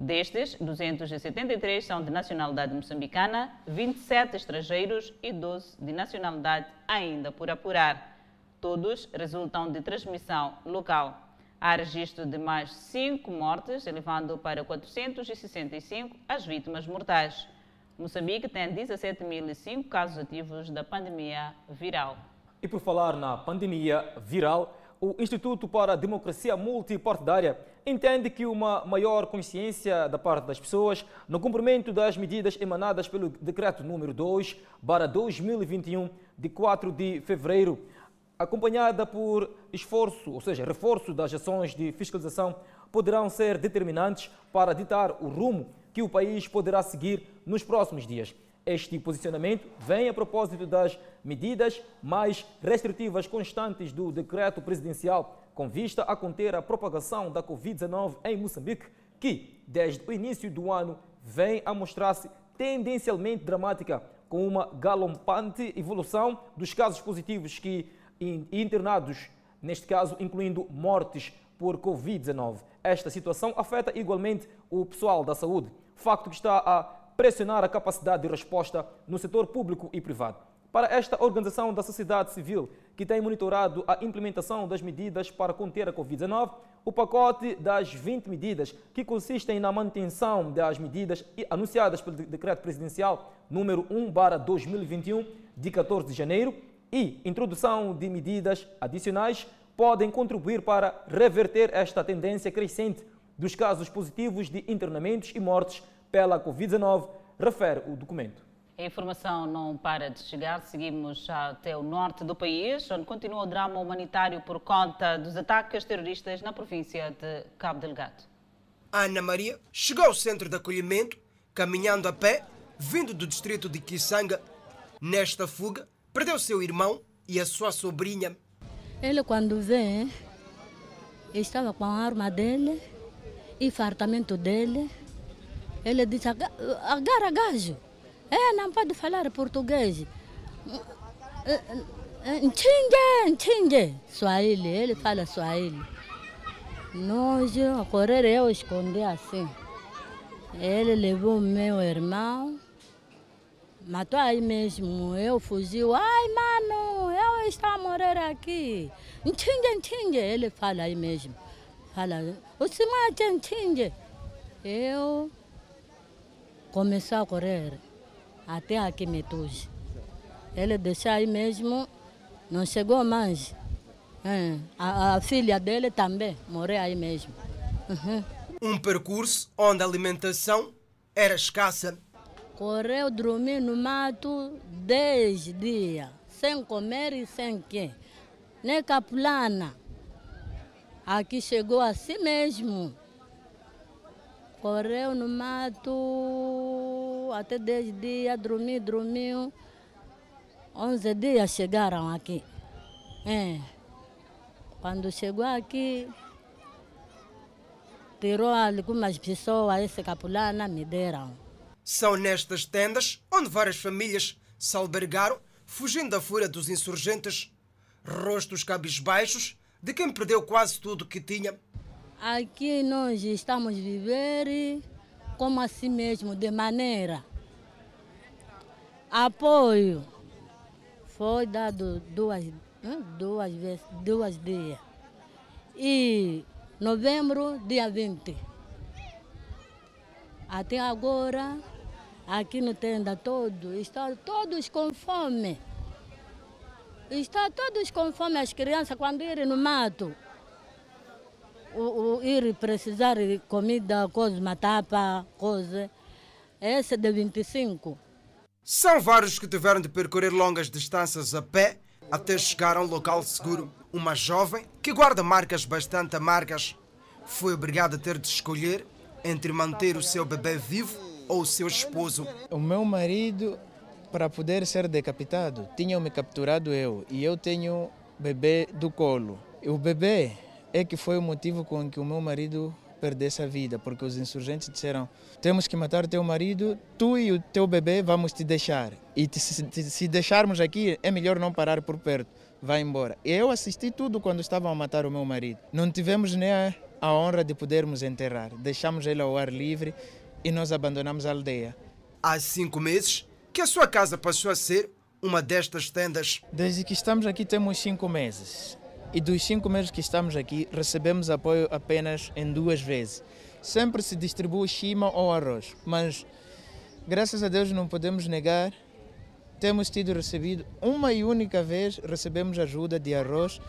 Destes, 273 são de nacionalidade moçambicana, 27 estrangeiros e 12 de nacionalidade ainda por apurar. Todos resultam de transmissão local. Há registro de mais 5 mortes, elevando para 465 as vítimas mortais. Moçambique tem 17.005 casos ativos da pandemia viral. E por falar na pandemia viral, o Instituto para a Democracia Multipartidária entende que uma maior consciência da parte das pessoas no cumprimento das medidas emanadas pelo Decreto número 2, para 2021, de 4 de fevereiro, acompanhada por esforço, ou seja, reforço das ações de fiscalização, poderão ser determinantes para ditar o rumo que o país poderá seguir nos próximos dias. Este posicionamento vem a propósito das medidas mais restritivas constantes do decreto presidencial com vista a conter a propagação da Covid-19 em Moçambique, que, desde o início do ano, vem a mostrar-se tendencialmente dramática, com uma galompante evolução dos casos positivos que internados, neste caso incluindo mortes por Covid-19. Esta situação afeta igualmente o pessoal da saúde, facto que está a pressionar a capacidade de resposta no setor público e privado. Para esta organização da sociedade civil, que tem monitorado a implementação das medidas para conter a Covid-19, o pacote das 20 medidas, que consistem na manutenção das medidas anunciadas pelo Decreto Presidencial número 1/2021, de 14 de janeiro, e introdução de medidas adicionais, podem contribuir para reverter esta tendência crescente dos casos positivos de internamentos e mortes pela Covid-19, refere o documento. A informação não para de chegar. Seguimos até o norte do país, onde continua o drama humanitário por conta dos ataques terroristas na província de Cabo Delgado. Ana Maria chegou ao centro de acolhimento, caminhando a pé, vindo do distrito de Kisanga. Nesta fuga, perdeu seu irmão e a sua sobrinha. Ele, quando vem, estava com a arma dele e fartamento dele ele disse, agarra gajo. É, não pode falar português. Ntinge, ntinge. Swahili, ele fala Swahili. Nós, a correr, eu escondi assim. Ele levou meu irmão, matou aí mesmo. Eu fugi. Ai, mano, eu estou a morrer aqui. Ntinge, ntinge. Ele fala aí mesmo. Fala, o se mate, ntinge. Eu começou a correr até aqui Metuge. Ele deixou aí mesmo, não chegou mais. É, a, a, filha dele também morreu aí mesmo. Uhum. Um percurso onde a alimentação era escassa. Correu dormir no mato 10 dias, sem comer e sem quê. Nem capulana. Aqui chegou assim mesmo. Correu no mato até 10 dias, dormiu, dormiu. 11 dias chegaram aqui. É. Quando chegou aqui, tirou algumas pessoas, esse capulana me deram. São nestas tendas onde várias famílias se albergaram, fugindo da fúria dos insurgentes. Rostos cabisbaixos de quem perdeu quase tudo que tinha Aqui nós estamos viver como assim mesmo, de maneira. Apoio. Foi dado duas, duas vezes, duas dias. E novembro, dia 20. Até agora, aqui no tenda todo, estão todos com fome. Estão todos com fome, as crianças quando irem no mato o, quando ir precisar de comida, coisa, matapa, coisa, esse é de 25. São vários que tiveram de percorrer longas distâncias a pé até chegar a um local seguro. Uma jovem que guarda marcas bastante amargas foi obrigada a ter de escolher entre manter o seu bebê vivo ou o seu esposo. O meu marido, para poder ser decapitado, tinha me capturado eu e eu tenho bebê do colo. O bebê é que foi o motivo com que o meu marido perdesse a vida, porque os insurgentes disseram: temos que matar teu marido, tu e o teu bebê vamos te deixar. E te, te, se deixarmos aqui, é melhor não parar por perto, vai embora. Eu assisti tudo quando estavam a matar o meu marido. Não tivemos nem a, a honra de podermos enterrar. Deixamos ele ao ar livre e nós abandonamos a aldeia. Há cinco meses que a sua casa passou a ser uma destas tendas. Desde que estamos aqui temos cinco meses. E dos cinco meses que estamos aqui, recebemos apoio apenas em duas vezes. Sempre se distribui chima ou arroz, mas graças a Deus não podemos negar, temos tido recebido uma e única vez recebemos ajuda de arroz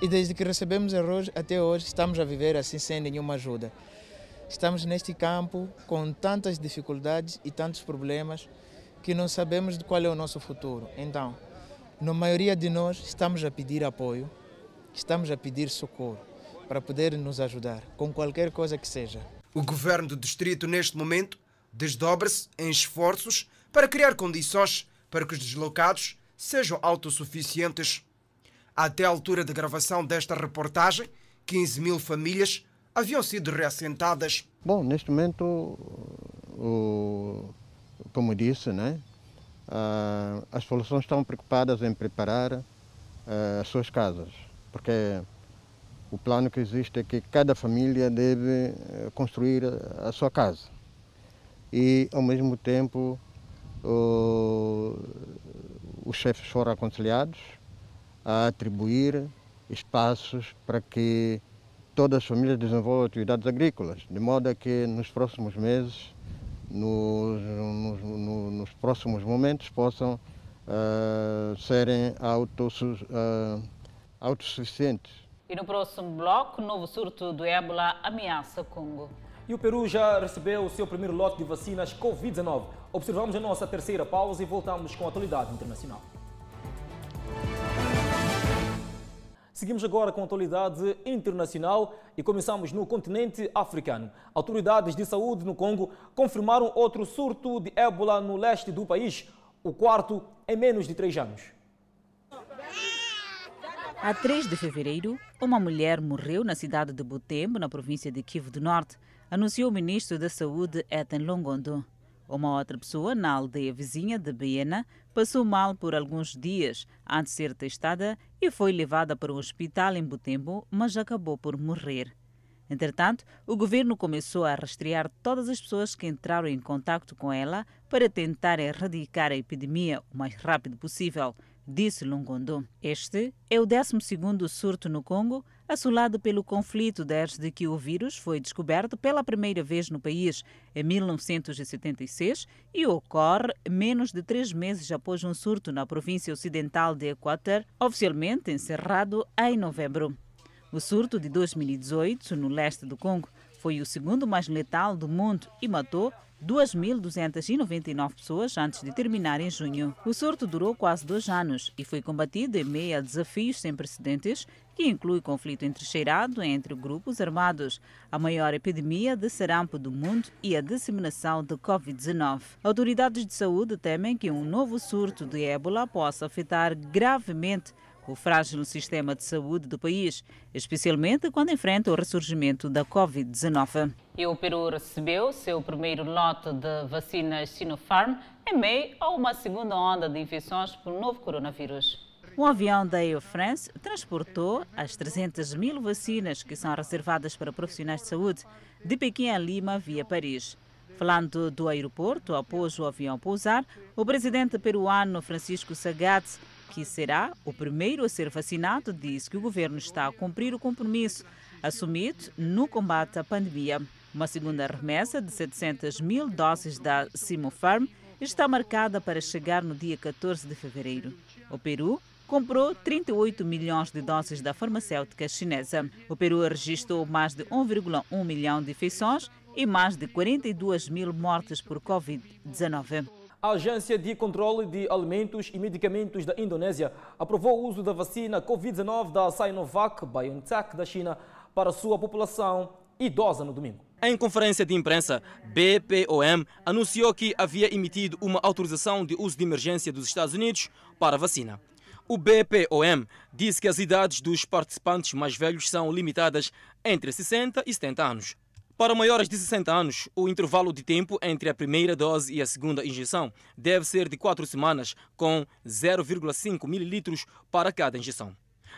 e desde que recebemos arroz até hoje estamos a viver assim sem nenhuma ajuda. Estamos neste campo com tantas dificuldades e tantos problemas que não sabemos de qual é o nosso futuro. Então, na maioria de nós estamos a pedir apoio estamos a pedir socorro para poder nos ajudar com qualquer coisa que seja. O governo do distrito, neste momento, desdobra-se em esforços para criar condições para que os deslocados sejam autossuficientes. Até a altura da gravação desta reportagem, 15 mil famílias haviam sido reassentadas. Bom, neste momento, o, como disse, né, as populações estão preocupadas em preparar as suas casas porque o plano que existe é que cada família deve eh, construir a sua casa. E, ao mesmo tempo, os chefes foram aconselhados a atribuir espaços para que todas as famílias desenvolvam atividades agrícolas, de modo que nos próximos meses, nos, nos, nos próximos momentos, possam uh, serem autos, uh, autossuficientes. E no próximo bloco, novo surto do ébola ameaça Congo. E o Peru já recebeu o seu primeiro lote de vacinas Covid-19. Observamos a nossa terceira pausa e voltamos com a atualidade internacional. Seguimos agora com a atualidade internacional e começamos no continente africano. Autoridades de saúde no Congo confirmaram outro surto de ébola no leste do país, o quarto em menos de três anos. A 3 de fevereiro, uma mulher morreu na cidade de Butembo, na província de Kivu do Norte, anunciou o ministro da Saúde, Ethan Longondo. Uma outra pessoa, na aldeia vizinha de Biena, passou mal por alguns dias antes de ser testada e foi levada para um hospital em Butembo, mas acabou por morrer. Entretanto, o governo começou a rastrear todas as pessoas que entraram em contato com ela para tentar erradicar a epidemia o mais rápido possível disse Lungondo. Este é o 12 surto no Congo, assolado pelo conflito desde que o vírus foi descoberto pela primeira vez no país em 1976 e ocorre menos de três meses após um surto na província ocidental de Equator, oficialmente encerrado em novembro. O surto de 2018 no leste do Congo foi o segundo mais letal do mundo e matou 2.299 pessoas antes de terminar em junho. O surto durou quase dois anos e foi combatido em meio a desafios sem precedentes, que inclui conflito entrecheirado entre grupos armados, a maior epidemia de sarampo do mundo e a disseminação de Covid-19. Autoridades de saúde temem que um novo surto de ébola possa afetar gravemente o frágil sistema de saúde do país, especialmente quando enfrenta o ressurgimento da Covid-19. E o Peru recebeu seu primeiro lote de vacinas Sinopharm em meio a uma segunda onda de infecções por novo coronavírus. Um avião da Air France transportou as 300 mil vacinas que são reservadas para profissionais de saúde de Pequim a Lima via Paris. Falando do aeroporto após o avião pousar, o presidente peruano Francisco Sagaz que será o primeiro a ser vacinado, diz que o governo está a cumprir o compromisso assumido no combate à pandemia. Uma segunda remessa de 700 mil doses da Sinopharm está marcada para chegar no dia 14 de fevereiro. O Peru comprou 38 milhões de doses da farmacêutica chinesa. O Peru registrou mais de 1,1 milhão de infecções e mais de 42 mil mortes por Covid-19. A Agência de Controle de Alimentos e Medicamentos da Indonésia aprovou o uso da vacina Covid-19 da Sinovac BioNTech da China para sua população idosa no domingo. Em conferência de imprensa, BPOM anunciou que havia emitido uma autorização de uso de emergência dos Estados Unidos para a vacina. O BPOM disse que as idades dos participantes mais velhos são limitadas entre 60 e 70 anos. Para maiores de 60 anos, o intervalo de tempo entre a primeira dose e a segunda injeção deve ser de 4 semanas, com 0,5 ml para cada injeção.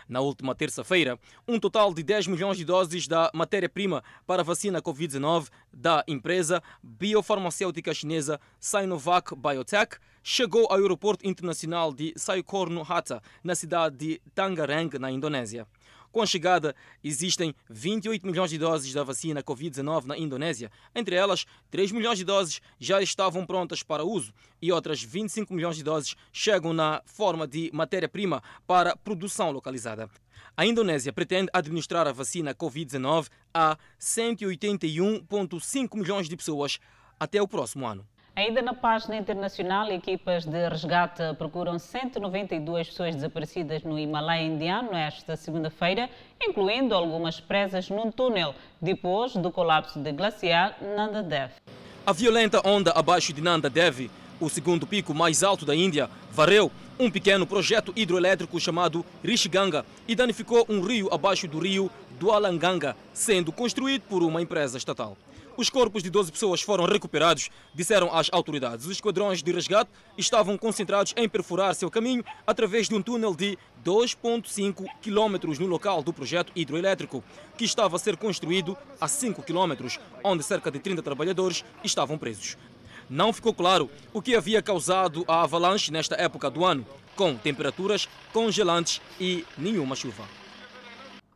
Na última terça-feira, um total de 10 milhões de doses da matéria-prima para a vacina Covid-19 da empresa biofarmacêutica chinesa Sinovac Biotech chegou ao aeroporto internacional de Sukarno-Hatta, na cidade de Tangerang, na Indonésia. Com a chegada, existem 28 milhões de doses da vacina Covid-19 na Indonésia. Entre elas, 3 milhões de doses já estavam prontas para uso e outras 25 milhões de doses chegam na forma de matéria-prima para produção localizada. A Indonésia pretende administrar a vacina Covid-19 a 181,5 milhões de pessoas até o próximo ano. Ainda na página internacional, equipas de resgate procuram 192 pessoas desaparecidas no Himalaia indiano esta segunda-feira, incluindo algumas presas num túnel depois do colapso do glaciar Nanda Dev. A violenta onda abaixo de Nanda Dev, o segundo pico mais alto da Índia, varreu um pequeno projeto hidroelétrico chamado Rishiganga e danificou um rio abaixo do rio Dualanganga, sendo construído por uma empresa estatal. Os corpos de 12 pessoas foram recuperados, disseram as autoridades. Os esquadrões de resgate estavam concentrados em perfurar seu caminho através de um túnel de 2,5 km no local do projeto hidroelétrico, que estava a ser construído a 5 km, onde cerca de 30 trabalhadores estavam presos. Não ficou claro o que havia causado a avalanche nesta época do ano, com temperaturas congelantes e nenhuma chuva.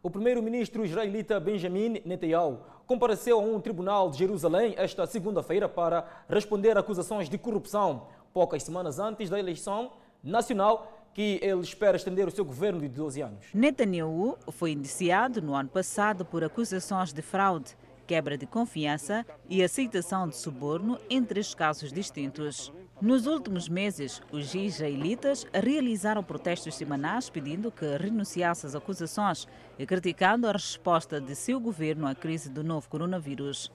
O primeiro-ministro israelita Benjamin Netanyahu compareceu a um tribunal de Jerusalém esta segunda-feira para responder acusações de corrupção, poucas semanas antes da eleição nacional que ele espera estender o seu governo de 12 anos. Netanyahu foi indiciado no ano passado por acusações de fraude, quebra de confiança e aceitação de suborno em três casos distintos. Nos últimos meses, os israelitas realizaram protestos semanais pedindo que renunciasse às acusações e criticando a resposta de seu governo à crise do novo coronavírus.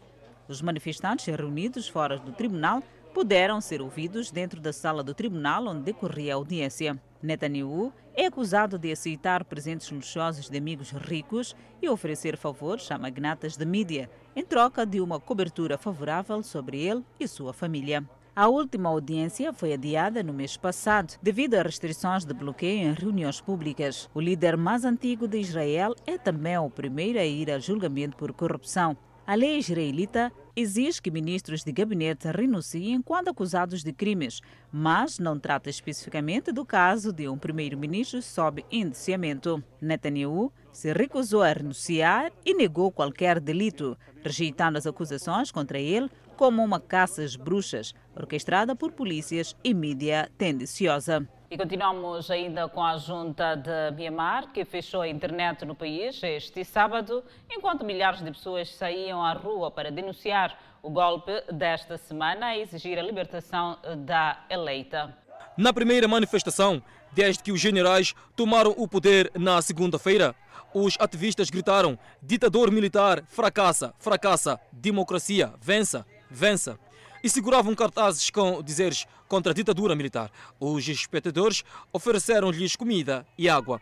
Os manifestantes reunidos fora do tribunal puderam ser ouvidos dentro da sala do tribunal onde decorria a audiência. Netanyahu é acusado de aceitar presentes luxuosos de amigos ricos e oferecer favores a magnatas de mídia, em troca de uma cobertura favorável sobre ele e sua família. A última audiência foi adiada no mês passado devido a restrições de bloqueio em reuniões públicas. O líder mais antigo de Israel é também o primeiro a ir a julgamento por corrupção. A lei israelita exige que ministros de gabinete renunciem quando acusados de crimes, mas não trata especificamente do caso de um primeiro-ministro sob indiciamento. Netanyahu se recusou a renunciar e negou qualquer delito, rejeitando as acusações contra ele como uma caça às bruxas, orquestrada por polícias e mídia tendenciosa. E continuamos ainda com a junta de Myanmar, que fechou a internet no país este sábado, enquanto milhares de pessoas saíam à rua para denunciar o golpe desta semana a exigir a libertação da eleita. Na primeira manifestação, desde que os generais tomaram o poder na segunda-feira, os ativistas gritaram: ditador militar, fracassa, fracassa, democracia, vença, vença. E seguravam cartazes com dizeres contra a ditadura militar. Os espectadores ofereceram-lhes comida e água.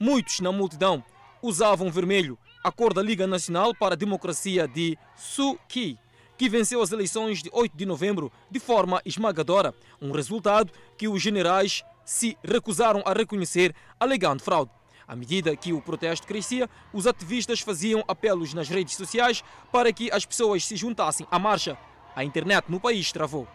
Muitos na multidão usavam vermelho, a cor da Liga Nacional para a Democracia de Suu Kyi, que venceu as eleições de 8 de novembro de forma esmagadora, um resultado que os generais se recusaram a reconhecer, alegando fraude. À medida que o protesto crescia, os ativistas faziam apelos nas redes sociais para que as pessoas se juntassem à marcha. A internet no país travou.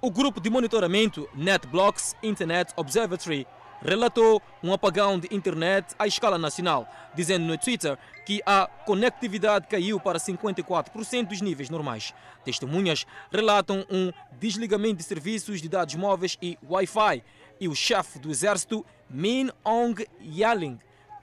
O grupo de monitoramento NetBlocks Internet Observatory relatou um apagão de internet à escala nacional, dizendo no Twitter que a conectividade caiu para 54% dos níveis normais. Testemunhas relatam um desligamento de serviços de dados móveis e Wi-Fi, e o chefe do exército, Min Aung Hlaing,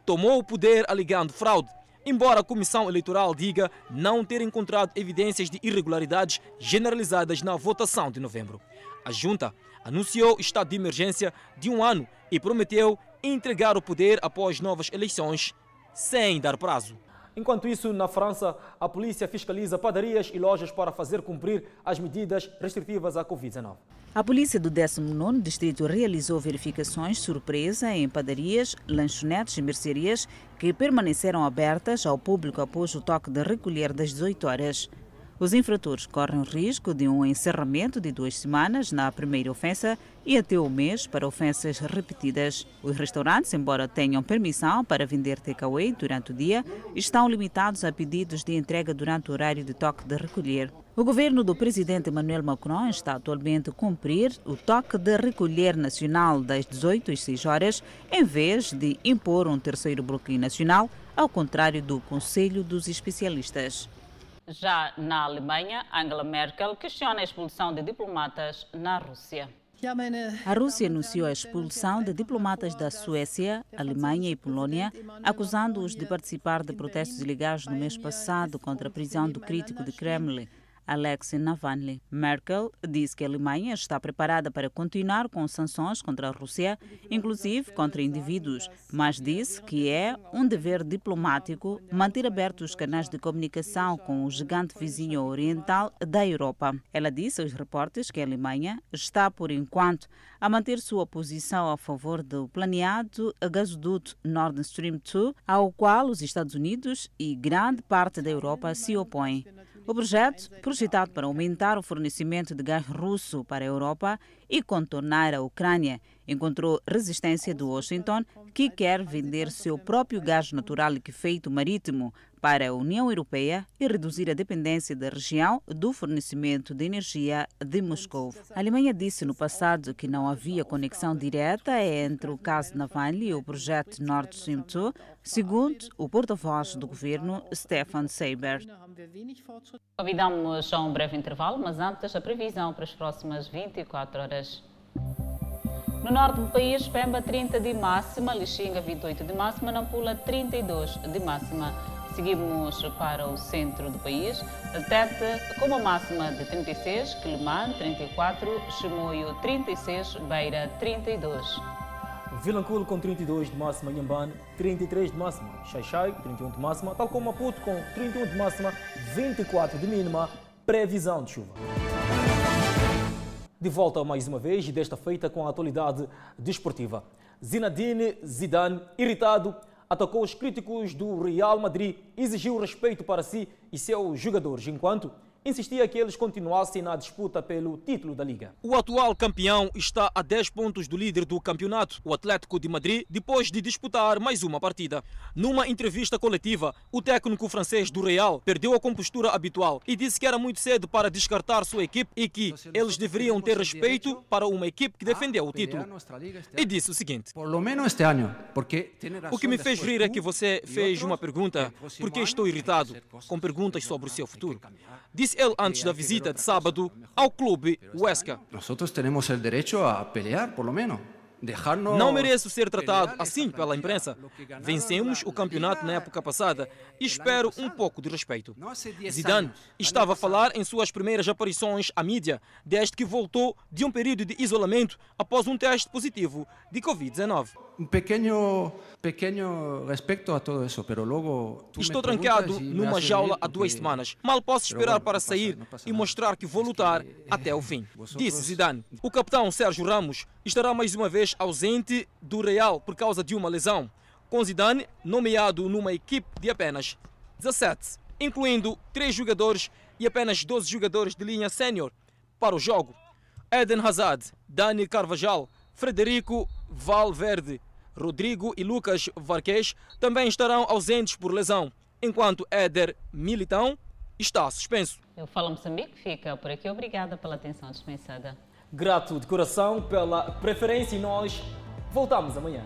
tomou o poder alegando fraude, embora a Comissão Eleitoral diga não ter encontrado evidências de irregularidades generalizadas na votação de novembro. A junta anunciou estado de emergência de um ano e prometeu entregar o poder após novas eleições, sem dar prazo. Enquanto isso, na França, a polícia fiscaliza padarias e lojas para fazer cumprir as medidas restritivas à Covid-19. A polícia do 19º Distrito realizou verificações surpresa em padarias, lanchonetes e mercearias que permaneceram abertas ao público após o toque de recolher das 18 horas. Os infratores correm o risco de um encerramento de duas semanas na primeira ofensa e até um mês para ofensas repetidas. Os restaurantes, embora tenham permissão para vender takeaway durante o dia, estão limitados a pedidos de entrega durante o horário de toque de recolher. O governo do presidente Emmanuel Macron está atualmente a cumprir o toque de recolher nacional das 18 às 6 horas, em vez de impor um terceiro bloqueio nacional, ao contrário do Conselho dos Especialistas. Já na Alemanha, Angela Merkel questiona a expulsão de diplomatas na Rússia. A Rússia anunciou a expulsão de diplomatas da Suécia, Alemanha e Polônia, acusando-os de participar de protestos ilegais no mês passado contra a prisão do crítico de Kremlin, Alexei Navalny. Merkel disse que a Alemanha está preparada para continuar com sanções contra a Rússia, inclusive contra indivíduos, mas disse que é um dever diplomático manter abertos os canais de comunicação com o gigante vizinho oriental da Europa. Ela disse aos repórteres que a Alemanha está, por enquanto, a manter sua posição a favor do planeado gasoduto Nord Stream 2, ao qual os Estados Unidos e grande parte da Europa se opõem. O projeto, projetado para aumentar o fornecimento de gás russo para a Europa e contornar a Ucrânia, encontrou resistência do Washington, que quer vender seu próprio gás natural liquefeito marítimo para a União Europeia e reduzir a dependência da região do fornecimento de energia de Moscou. A Alemanha disse no passado que não havia conexão direta entre o caso Navalny e o projeto Nord Stream 2, segundo o porta-voz do governo, Stefan Seibert. Convidamos a um breve intervalo, mas antes a previsão para as próximas 24 horas. No norte do país, Pemba 30 de máxima, Lixinga 28 de máxima, Nampula 32 de máxima. Seguimos para o centro do país, Tete com uma máxima de 36, Quilimã 34, Chimoio 36, Beira 32. Vilanculo com 32 de máxima, Nhambane 33 de máxima, Xaixai 31 de máxima, tal como Maputo com 31 de máxima, 24 de mínima, previsão de chuva. De volta mais uma vez, desta feita com a atualidade desportiva. Zinedine Zidane, irritado, atacou os críticos do Real Madrid, exigiu respeito para si e seus jogadores, enquanto insistia que eles continuassem na disputa pelo título da Liga. O atual campeão está a 10 pontos do líder do campeonato, o Atlético de Madrid, depois de disputar mais uma partida. Numa entrevista coletiva, o técnico francês do Real perdeu a compostura habitual e disse que era muito cedo para descartar sua equipe e que eles deveriam ter respeito para uma equipe que defendeu o título. E disse o seguinte: O que me fez rir é que você fez uma pergunta, porque estou irritado, com perguntas sobre o seu futuro. Disse ele antes da visita de sábado ao clube Huesca. Nosotros tenemos el derecho a pelear, por lo menos. Não mereço ser tratado assim pela imprensa. Vencemos o campeonato na época passada e espero um pouco de respeito. Zidane estava a falar em suas primeiras aparições à mídia desde que voltou de um período de isolamento após um teste positivo de Covid-19. Um pequeno, pequeno respeito a tudo isso, mas logo Estou trancado numa jaula há duas semanas. Mal posso esperar para sair e mostrar que vou lutar até o fim. Disse Zidane. O capitão Sérgio Ramos estará mais uma vez ausente do Real por causa de uma lesão, com Zidane nomeado numa equipe de apenas 17, incluindo 3 jogadores e apenas 12 jogadores de linha sénior para o jogo. Eden Hazard, Dani Carvajal, Frederico Valverde, Rodrigo e Lucas Varquez também estarão ausentes por lesão, enquanto Éder Militão está suspenso. Eu falo Moçambique, fica por aqui. Obrigada pela atenção dispensada. Grato de coração pela preferência e nós Voltamos amanhã.